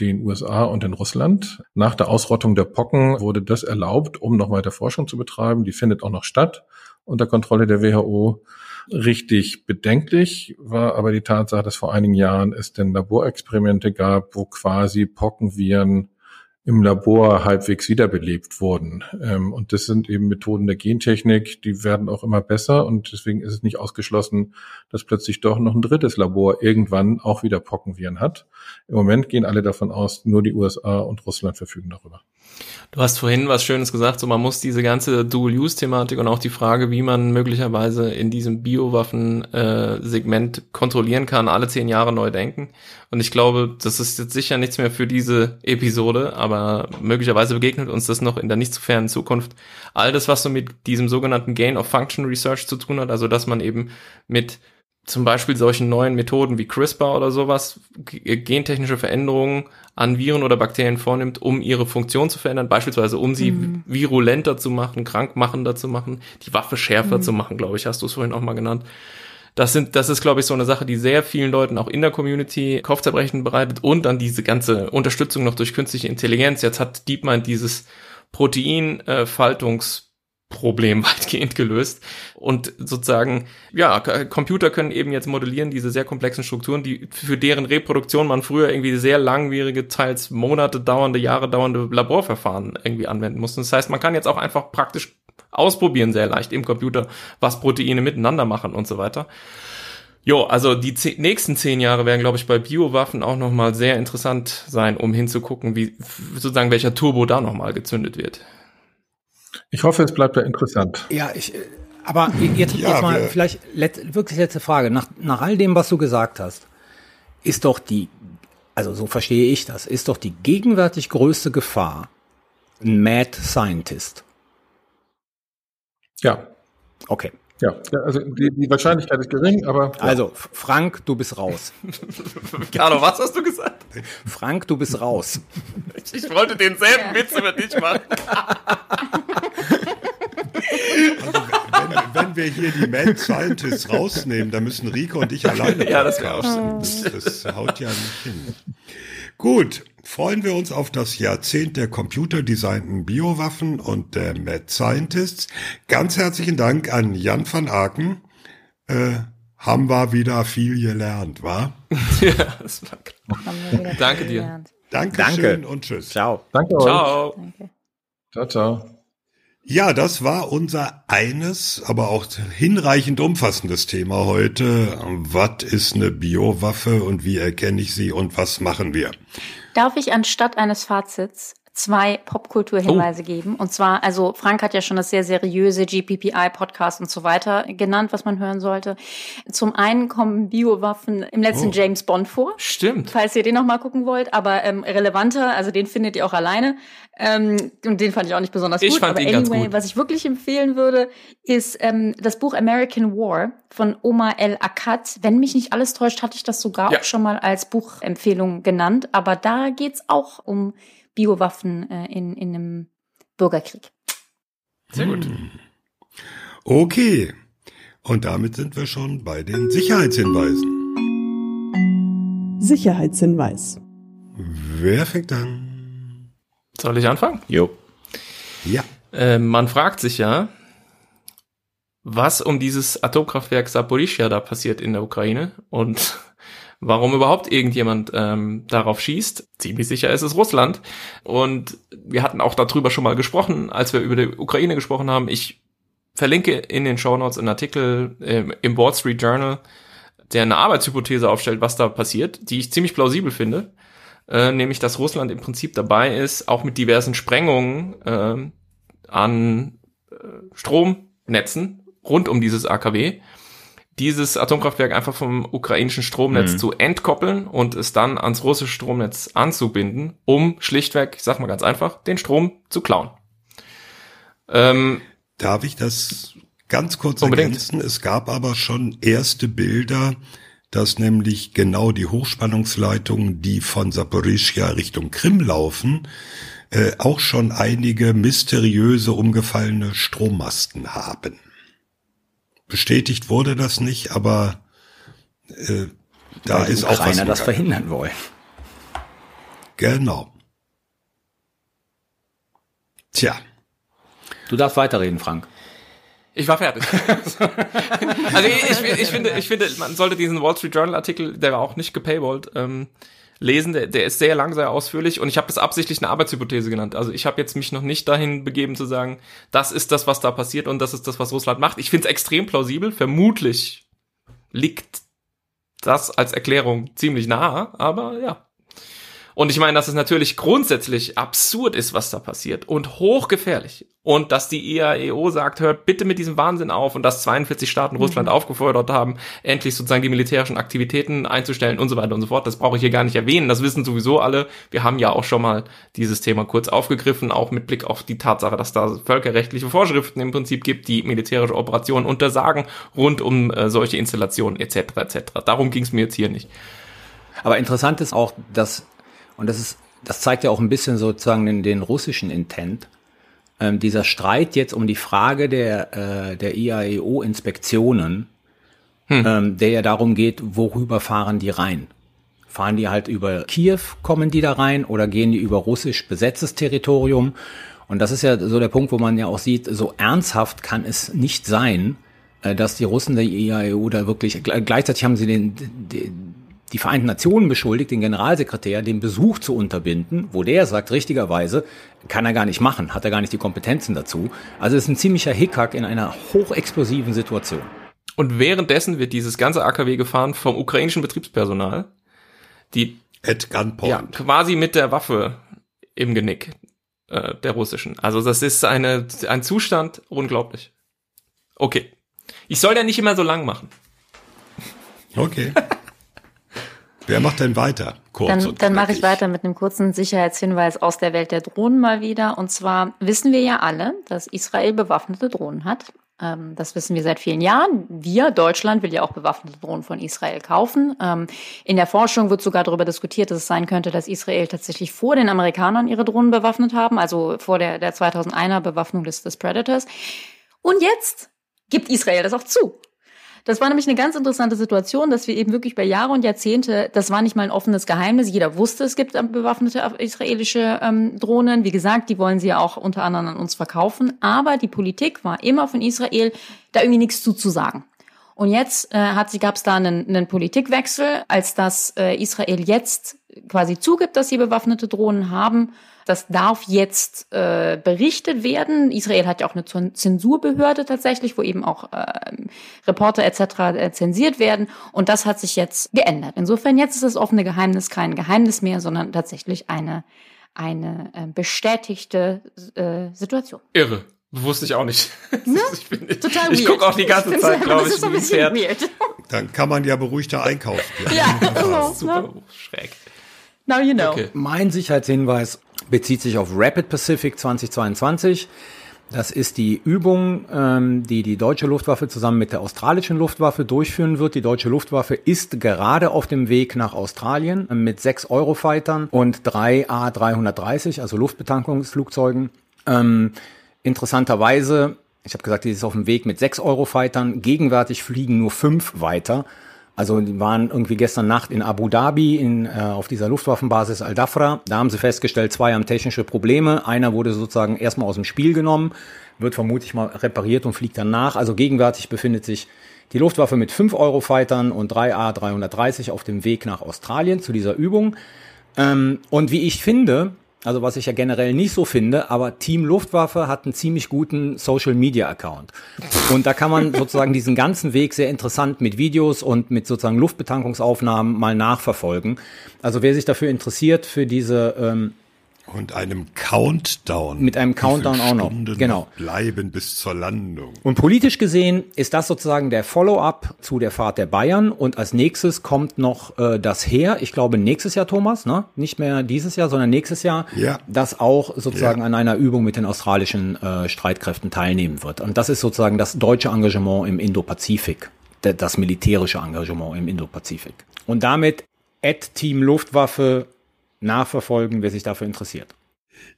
den USA und in Russland. Nach der Ausrottung der Pocken wurde das erlaubt, um noch weiter Forschung zu betreiben. Die findet auch noch statt unter Kontrolle der WHO. Richtig bedenklich war aber die Tatsache, dass vor einigen Jahren es denn Laborexperimente gab, wo quasi Pockenviren im Labor halbwegs wiederbelebt wurden. Ähm, und das sind eben Methoden der Gentechnik, die werden auch immer besser und deswegen ist es nicht ausgeschlossen, dass plötzlich doch noch ein drittes Labor irgendwann auch wieder Pockenviren hat. Im Moment gehen alle davon aus, nur die USA und Russland verfügen darüber. Du hast vorhin was Schönes gesagt, so man muss diese ganze Dual-Use-Thematik und auch die Frage, wie man möglicherweise in diesem Biowaffen-Segment kontrollieren kann, alle zehn Jahre neu denken. Und ich glaube, das ist jetzt sicher nichts mehr für diese Episode, aber möglicherweise begegnet uns das noch in der nicht zu fernen Zukunft. All das, was so mit diesem sogenannten Gain of Function Research zu tun hat, also dass man eben mit zum Beispiel solchen neuen Methoden wie CRISPR oder sowas g- gentechnische Veränderungen an Viren oder Bakterien vornimmt, um ihre Funktion zu verändern, beispielsweise um sie virulenter zu machen, krankmachender zu machen, die Waffe schärfer zu machen, glaube ich, hast du es vorhin auch mal genannt. Das sind, das ist, glaube ich, so eine Sache, die sehr vielen Leuten auch in der Community Kopfzerbrechen bereitet und dann diese ganze Unterstützung noch durch künstliche Intelligenz. Jetzt hat DeepMind dieses Proteinfaltungs Problem weitgehend gelöst. Und sozusagen, ja, Computer können eben jetzt modellieren diese sehr komplexen Strukturen, die für deren Reproduktion man früher irgendwie sehr langwierige, teils Monate dauernde, Jahre dauernde Laborverfahren irgendwie anwenden musste. Das heißt, man kann jetzt auch einfach praktisch ausprobieren, sehr leicht im Computer, was Proteine miteinander machen und so weiter. Jo, also die zehn, nächsten zehn Jahre werden, glaube ich, bei Biowaffen auch nochmal sehr interessant sein, um hinzugucken, wie sozusagen welcher Turbo da nochmal gezündet wird. Ich hoffe, es bleibt ja interessant. Ja, ich, aber jetzt, ja, jetzt mal vielleicht let, wirklich letzte Frage. Nach, nach all dem, was du gesagt hast, ist doch die, also so verstehe ich das, ist doch die gegenwärtig größte Gefahr ein Mad Scientist. Ja. Okay. Ja, also die, die Wahrscheinlichkeit ist gering, aber. Ja. Also, Frank, du bist raus. Carlo, was hast du gesagt? Frank, du bist raus. Ich, ich wollte denselben. Witz über dich machen. Also, wenn, wir hier die Mad Scientists rausnehmen, dann müssen Rico und ich alleine. Ja, das wäre auch das, das haut ja nicht hin. Gut, freuen wir uns auf das Jahrzehnt der computerdesignten Biowaffen und der Mad Scientists. Ganz herzlichen Dank an Jan van Aken. Äh, haben wir wieder viel gelernt, wa? ja, das war klar. Danke dir. Dankeschön Danke und tschüss. Ciao. Danke euch. Ciao. Danke. Ciao, ciao. Ja, das war unser eines, aber auch hinreichend umfassendes Thema heute. Was ist eine Biowaffe und wie erkenne ich sie und was machen wir? Darf ich anstatt eines Fazits zwei Popkulturhinweise oh. geben. Und zwar, also Frank hat ja schon das sehr seriöse GPPI-Podcast und so weiter genannt, was man hören sollte. Zum einen kommen Biowaffen im letzten oh. James Bond vor. Stimmt. Falls ihr den noch mal gucken wollt, aber ähm, relevanter, also den findet ihr auch alleine. Ähm, und den fand ich auch nicht besonders ich gut. Fand aber ihn anyway, gut. was ich wirklich empfehlen würde, ist ähm, das Buch American War von Omar El Akkad. Wenn mich nicht alles täuscht, hatte ich das sogar ja. auch schon mal als Buchempfehlung genannt. Aber da geht's auch um Biowaffen äh, in, in einem Bürgerkrieg. Sehr gut. Okay. Und damit sind wir schon bei den Sicherheitshinweisen. Sicherheitshinweis. Wer fängt an? Soll ich anfangen? Jo. Ja. Äh, man fragt sich ja, was um dieses Atomkraftwerk Saporischia da passiert in der Ukraine und warum überhaupt irgendjemand ähm, darauf schießt. Ziemlich sicher ist es Russland. Und wir hatten auch darüber schon mal gesprochen, als wir über die Ukraine gesprochen haben. Ich verlinke in den Show Notes einen Artikel äh, im Wall Street Journal, der eine Arbeitshypothese aufstellt, was da passiert, die ich ziemlich plausibel finde. Äh, nämlich, dass Russland im Prinzip dabei ist, auch mit diversen Sprengungen äh, an äh, Stromnetzen rund um dieses AKW, dieses Atomkraftwerk einfach vom ukrainischen Stromnetz mhm. zu entkoppeln und es dann ans russische Stromnetz anzubinden, um schlichtweg, ich sag mal ganz einfach, den Strom zu klauen. Ähm, Darf ich das ganz kurz unbedingt. ergänzen? Es gab aber schon erste Bilder, dass nämlich genau die Hochspannungsleitungen, die von Saporischia Richtung Krim laufen, äh, auch schon einige mysteriöse umgefallene Strommasten haben. Bestätigt wurde das nicht, aber äh, da Weil ist auch was. das verhindern wollen. Genau. Tja. Du darfst weiterreden, Frank. Ich war fertig. also ich, ich, ich, finde, ich finde, man sollte diesen Wall Street Journal Artikel, der war auch nicht gepaywallt, ähm, lesen. Der, der ist sehr lang, sehr ausführlich und ich habe das absichtlich eine Arbeitshypothese genannt. Also ich habe jetzt mich noch nicht dahin begeben zu sagen, das ist das, was da passiert und das ist das, was Russland macht. Ich finde es extrem plausibel. Vermutlich liegt das als Erklärung ziemlich nah, aber ja. Und ich meine, dass es natürlich grundsätzlich absurd ist, was da passiert und hochgefährlich. Und dass die IAEO sagt, hört bitte mit diesem Wahnsinn auf und dass 42 Staaten mhm. Russland aufgefordert haben, endlich sozusagen die militärischen Aktivitäten einzustellen und so weiter und so fort. Das brauche ich hier gar nicht erwähnen. Das wissen sowieso alle. Wir haben ja auch schon mal dieses Thema kurz aufgegriffen, auch mit Blick auf die Tatsache, dass da völkerrechtliche Vorschriften im Prinzip gibt, die militärische Operationen untersagen rund um äh, solche Installationen etc. etc. Darum ging es mir jetzt hier nicht. Aber interessant ist auch, dass und das ist, das zeigt ja auch ein bisschen sozusagen den, den russischen Intent. Ähm, dieser Streit jetzt um die Frage der, äh, der IAEO-Inspektionen ähm, der ja darum geht, worüber fahren die rein? Fahren die halt über Kiew, kommen die da rein oder gehen die über russisch besetztes Territorium? Und das ist ja so der Punkt, wo man ja auch sieht, so ernsthaft kann es nicht sein, äh, dass die Russen der IAEU da wirklich, gleichzeitig haben sie den, den die Vereinten Nationen beschuldigt, den Generalsekretär, den Besuch zu unterbinden, wo der sagt, richtigerweise, kann er gar nicht machen, hat er gar nicht die Kompetenzen dazu. Also es ist ein ziemlicher Hickhack in einer hochexplosiven Situation. Und währenddessen wird dieses ganze AKW gefahren vom ukrainischen Betriebspersonal, die At gunpoint. ja, quasi mit der Waffe im Genick äh, der russischen. Also das ist eine, ein Zustand unglaublich. Okay. Ich soll ja nicht immer so lang machen. Okay. Wer macht denn weiter? Kurz Dann, und dann mache ich weiter mit einem kurzen Sicherheitshinweis aus der Welt der Drohnen mal wieder. Und zwar wissen wir ja alle, dass Israel bewaffnete Drohnen hat. Ähm, das wissen wir seit vielen Jahren. Wir, Deutschland, will ja auch bewaffnete Drohnen von Israel kaufen. Ähm, in der Forschung wird sogar darüber diskutiert, dass es sein könnte, dass Israel tatsächlich vor den Amerikanern ihre Drohnen bewaffnet haben, also vor der, der 2001er Bewaffnung des, des Predators. Und jetzt gibt Israel das auch zu. Das war nämlich eine ganz interessante Situation, dass wir eben wirklich über Jahre und Jahrzehnte, das war nicht mal ein offenes Geheimnis, jeder wusste, es gibt bewaffnete israelische ähm, Drohnen. Wie gesagt, die wollen sie ja auch unter anderem an uns verkaufen. Aber die Politik war immer von Israel, da irgendwie nichts zuzusagen. Und jetzt äh, hat sie gab es da einen, einen Politikwechsel, als dass äh, Israel jetzt quasi zugibt, dass sie bewaffnete Drohnen haben. Das darf jetzt äh, berichtet werden. Israel hat ja auch eine Zen- Zensurbehörde tatsächlich, wo eben auch äh, Reporter etc. zensiert werden. Und das hat sich jetzt geändert. Insofern jetzt ist das offene Geheimnis kein Geheimnis mehr, sondern tatsächlich eine eine äh, bestätigte äh, Situation. Irre. Wusste ich auch nicht. Ich, bin, Total ich weird. gucke auch die ganze find's Zeit, glaube ich, so ein bisschen weird. Dann kann man ja beruhigter einkaufen. gehen. Ja, genau. Super schräg. Now you know. Okay. Mein Sicherheitshinweis bezieht sich auf Rapid Pacific 2022. Das ist die Übung, ähm, die die deutsche Luftwaffe zusammen mit der australischen Luftwaffe durchführen wird. Die deutsche Luftwaffe ist gerade auf dem Weg nach Australien mit sechs Eurofightern und drei A330, also Luftbetankungsflugzeugen. Ähm, interessanterweise, ich habe gesagt, die ist auf dem Weg mit sechs Eurofightern. Gegenwärtig fliegen nur fünf weiter. Also die waren irgendwie gestern Nacht in Abu Dhabi in, äh, auf dieser Luftwaffenbasis Al-Dafra. Da haben sie festgestellt, zwei haben technische Probleme. Einer wurde sozusagen erstmal aus dem Spiel genommen, wird vermutlich mal repariert und fliegt dann nach. Also gegenwärtig befindet sich die Luftwaffe mit fünf Eurofightern und drei A330 auf dem Weg nach Australien zu dieser Übung. Ähm, und wie ich finde, also was ich ja generell nicht so finde, aber Team Luftwaffe hat einen ziemlich guten Social Media Account. Und da kann man sozusagen diesen ganzen Weg sehr interessant mit Videos und mit sozusagen Luftbetankungsaufnahmen mal nachverfolgen. Also wer sich dafür interessiert, für diese ähm, Und einem Countdown. Mit einem Countdown auch noch, genau. Bleiben bis zur Landung. Und politisch gesehen ist das sozusagen der Follow-up zu der Fahrt der Bayern. Und als nächstes kommt noch äh, das Heer. Ich glaube nächstes Jahr, Thomas, ne? Nicht mehr dieses Jahr, sondern nächstes Jahr. Ja. Das auch sozusagen Ja. an einer Übung mit den australischen äh, Streitkräften teilnehmen wird. Und das ist sozusagen das deutsche Engagement im Indo-Pazifik. Das militärische Engagement im Indo-Pazifik. Und damit at Team Luftwaffe nachverfolgen, wer sich dafür interessiert.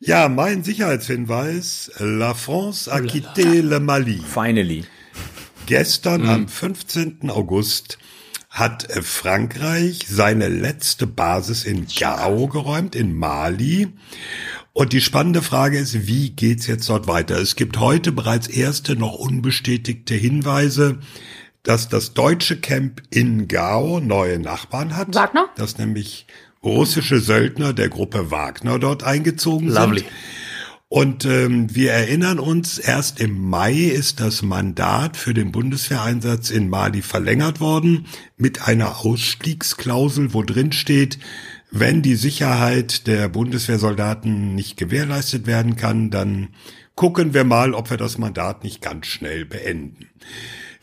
Ja, mein Sicherheitshinweis. La France a quitté le Mali. Finally. Gestern am 15. August hat äh, Frankreich seine letzte Basis in Gao geräumt, in Mali. Und die spannende Frage ist, wie geht's jetzt dort weiter? Es gibt heute bereits erste noch unbestätigte Hinweise, dass das deutsche Camp in Gao neue Nachbarn hat. Wagner? Dass nämlich russische Söldner der Gruppe Wagner dort eingezogen Lovely. sind. Und ähm, wir erinnern uns, erst im Mai ist das Mandat für den Bundeswehreinsatz in Mali verlängert worden mit einer Ausstiegsklausel, wo drin steht, wenn die Sicherheit der Bundeswehrsoldaten nicht gewährleistet werden kann, dann gucken wir mal, ob wir das Mandat nicht ganz schnell beenden.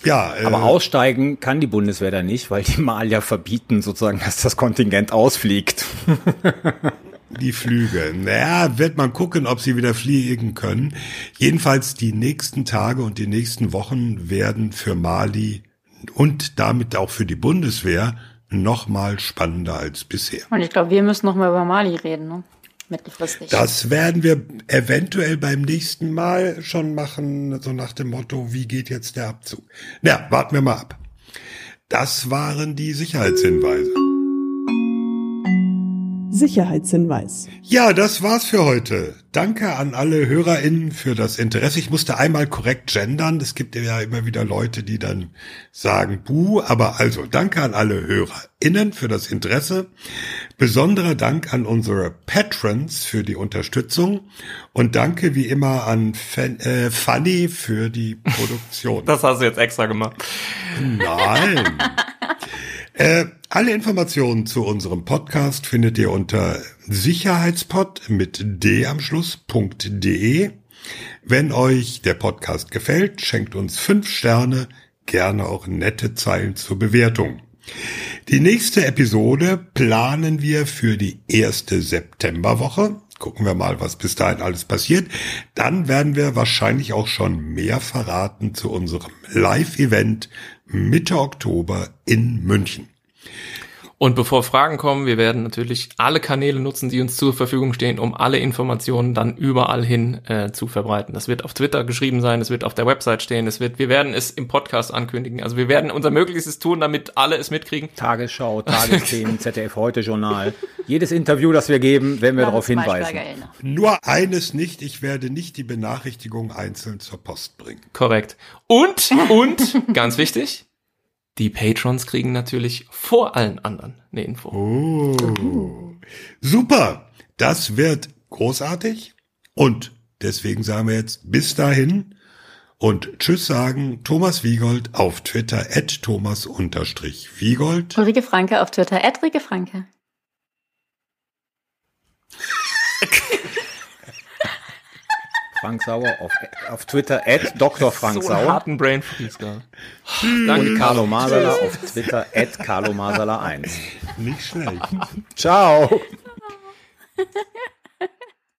Ja, äh, Aber aussteigen kann die Bundeswehr da nicht, weil die Malier verbieten sozusagen, dass das Kontingent ausfliegt. Die Flüge. Naja, wird man gucken, ob sie wieder fliegen können. Jedenfalls die nächsten Tage und die nächsten Wochen werden für Mali und damit auch für die Bundeswehr noch mal spannender als bisher. Und ich glaube, wir müssen noch mal über Mali reden, ne? Mittelfristig. Das werden wir eventuell beim nächsten Mal schon machen, so nach dem Motto, wie geht jetzt der Abzug? Na, warten wir mal ab. Das waren die Sicherheitshinweise. Sicherheitshinweis. Ja, das war's für heute. Danke an alle HörerInnen für das Interesse. Ich musste einmal korrekt gendern. Es gibt ja immer wieder Leute, die dann sagen, buh, aber also danke an alle HörerInnen für das Interesse. Besonderer Dank an unsere Patrons für die Unterstützung und danke wie immer an Fan, äh, Fanny für die Produktion. Das hast du jetzt extra gemacht. Nein. Äh, alle Informationen zu unserem Podcast findet ihr unter sicherheitspod mit d am Schluss.de. Wenn euch der Podcast gefällt, schenkt uns fünf Sterne, gerne auch nette Zeilen zur Bewertung. Die nächste Episode planen wir für die erste Septemberwoche. Gucken wir mal, was bis dahin alles passiert. Dann werden wir wahrscheinlich auch schon mehr verraten zu unserem Live-Event Mitte Oktober in München. Und bevor Fragen kommen, wir werden natürlich alle Kanäle nutzen, die uns zur Verfügung stehen, um alle Informationen dann überall hin äh, zu verbreiten. Das wird auf Twitter geschrieben sein, es wird auf der Website stehen, es wird, wir werden es im Podcast ankündigen. Also wir werden unser Möglichstes tun, damit alle es mitkriegen. Tagesschau, Tagesthemen, ZDF heute Journal. Jedes Interview, das wir geben, werden wir darauf hinweisen. Nur eines nicht, ich werde nicht die Benachrichtigung einzeln zur Post bringen. Korrekt. Und, und, ganz wichtig, die Patrons kriegen natürlich vor allen anderen eine Info. Oh. Super. Das wird großartig. Und deswegen sagen wir jetzt bis dahin und Tschüss sagen Thomas Wiegold auf Twitter at Thomas unterstrich Wiegold. Ulrike Franke auf Twitter at Rike Franke. Frank Sauer auf, auf Twitter at Dr. Frank so Sauer. harten Brain. Und Carlo Masala auf Twitter at Carlo Masala 1. Nicht schlecht. Ciao.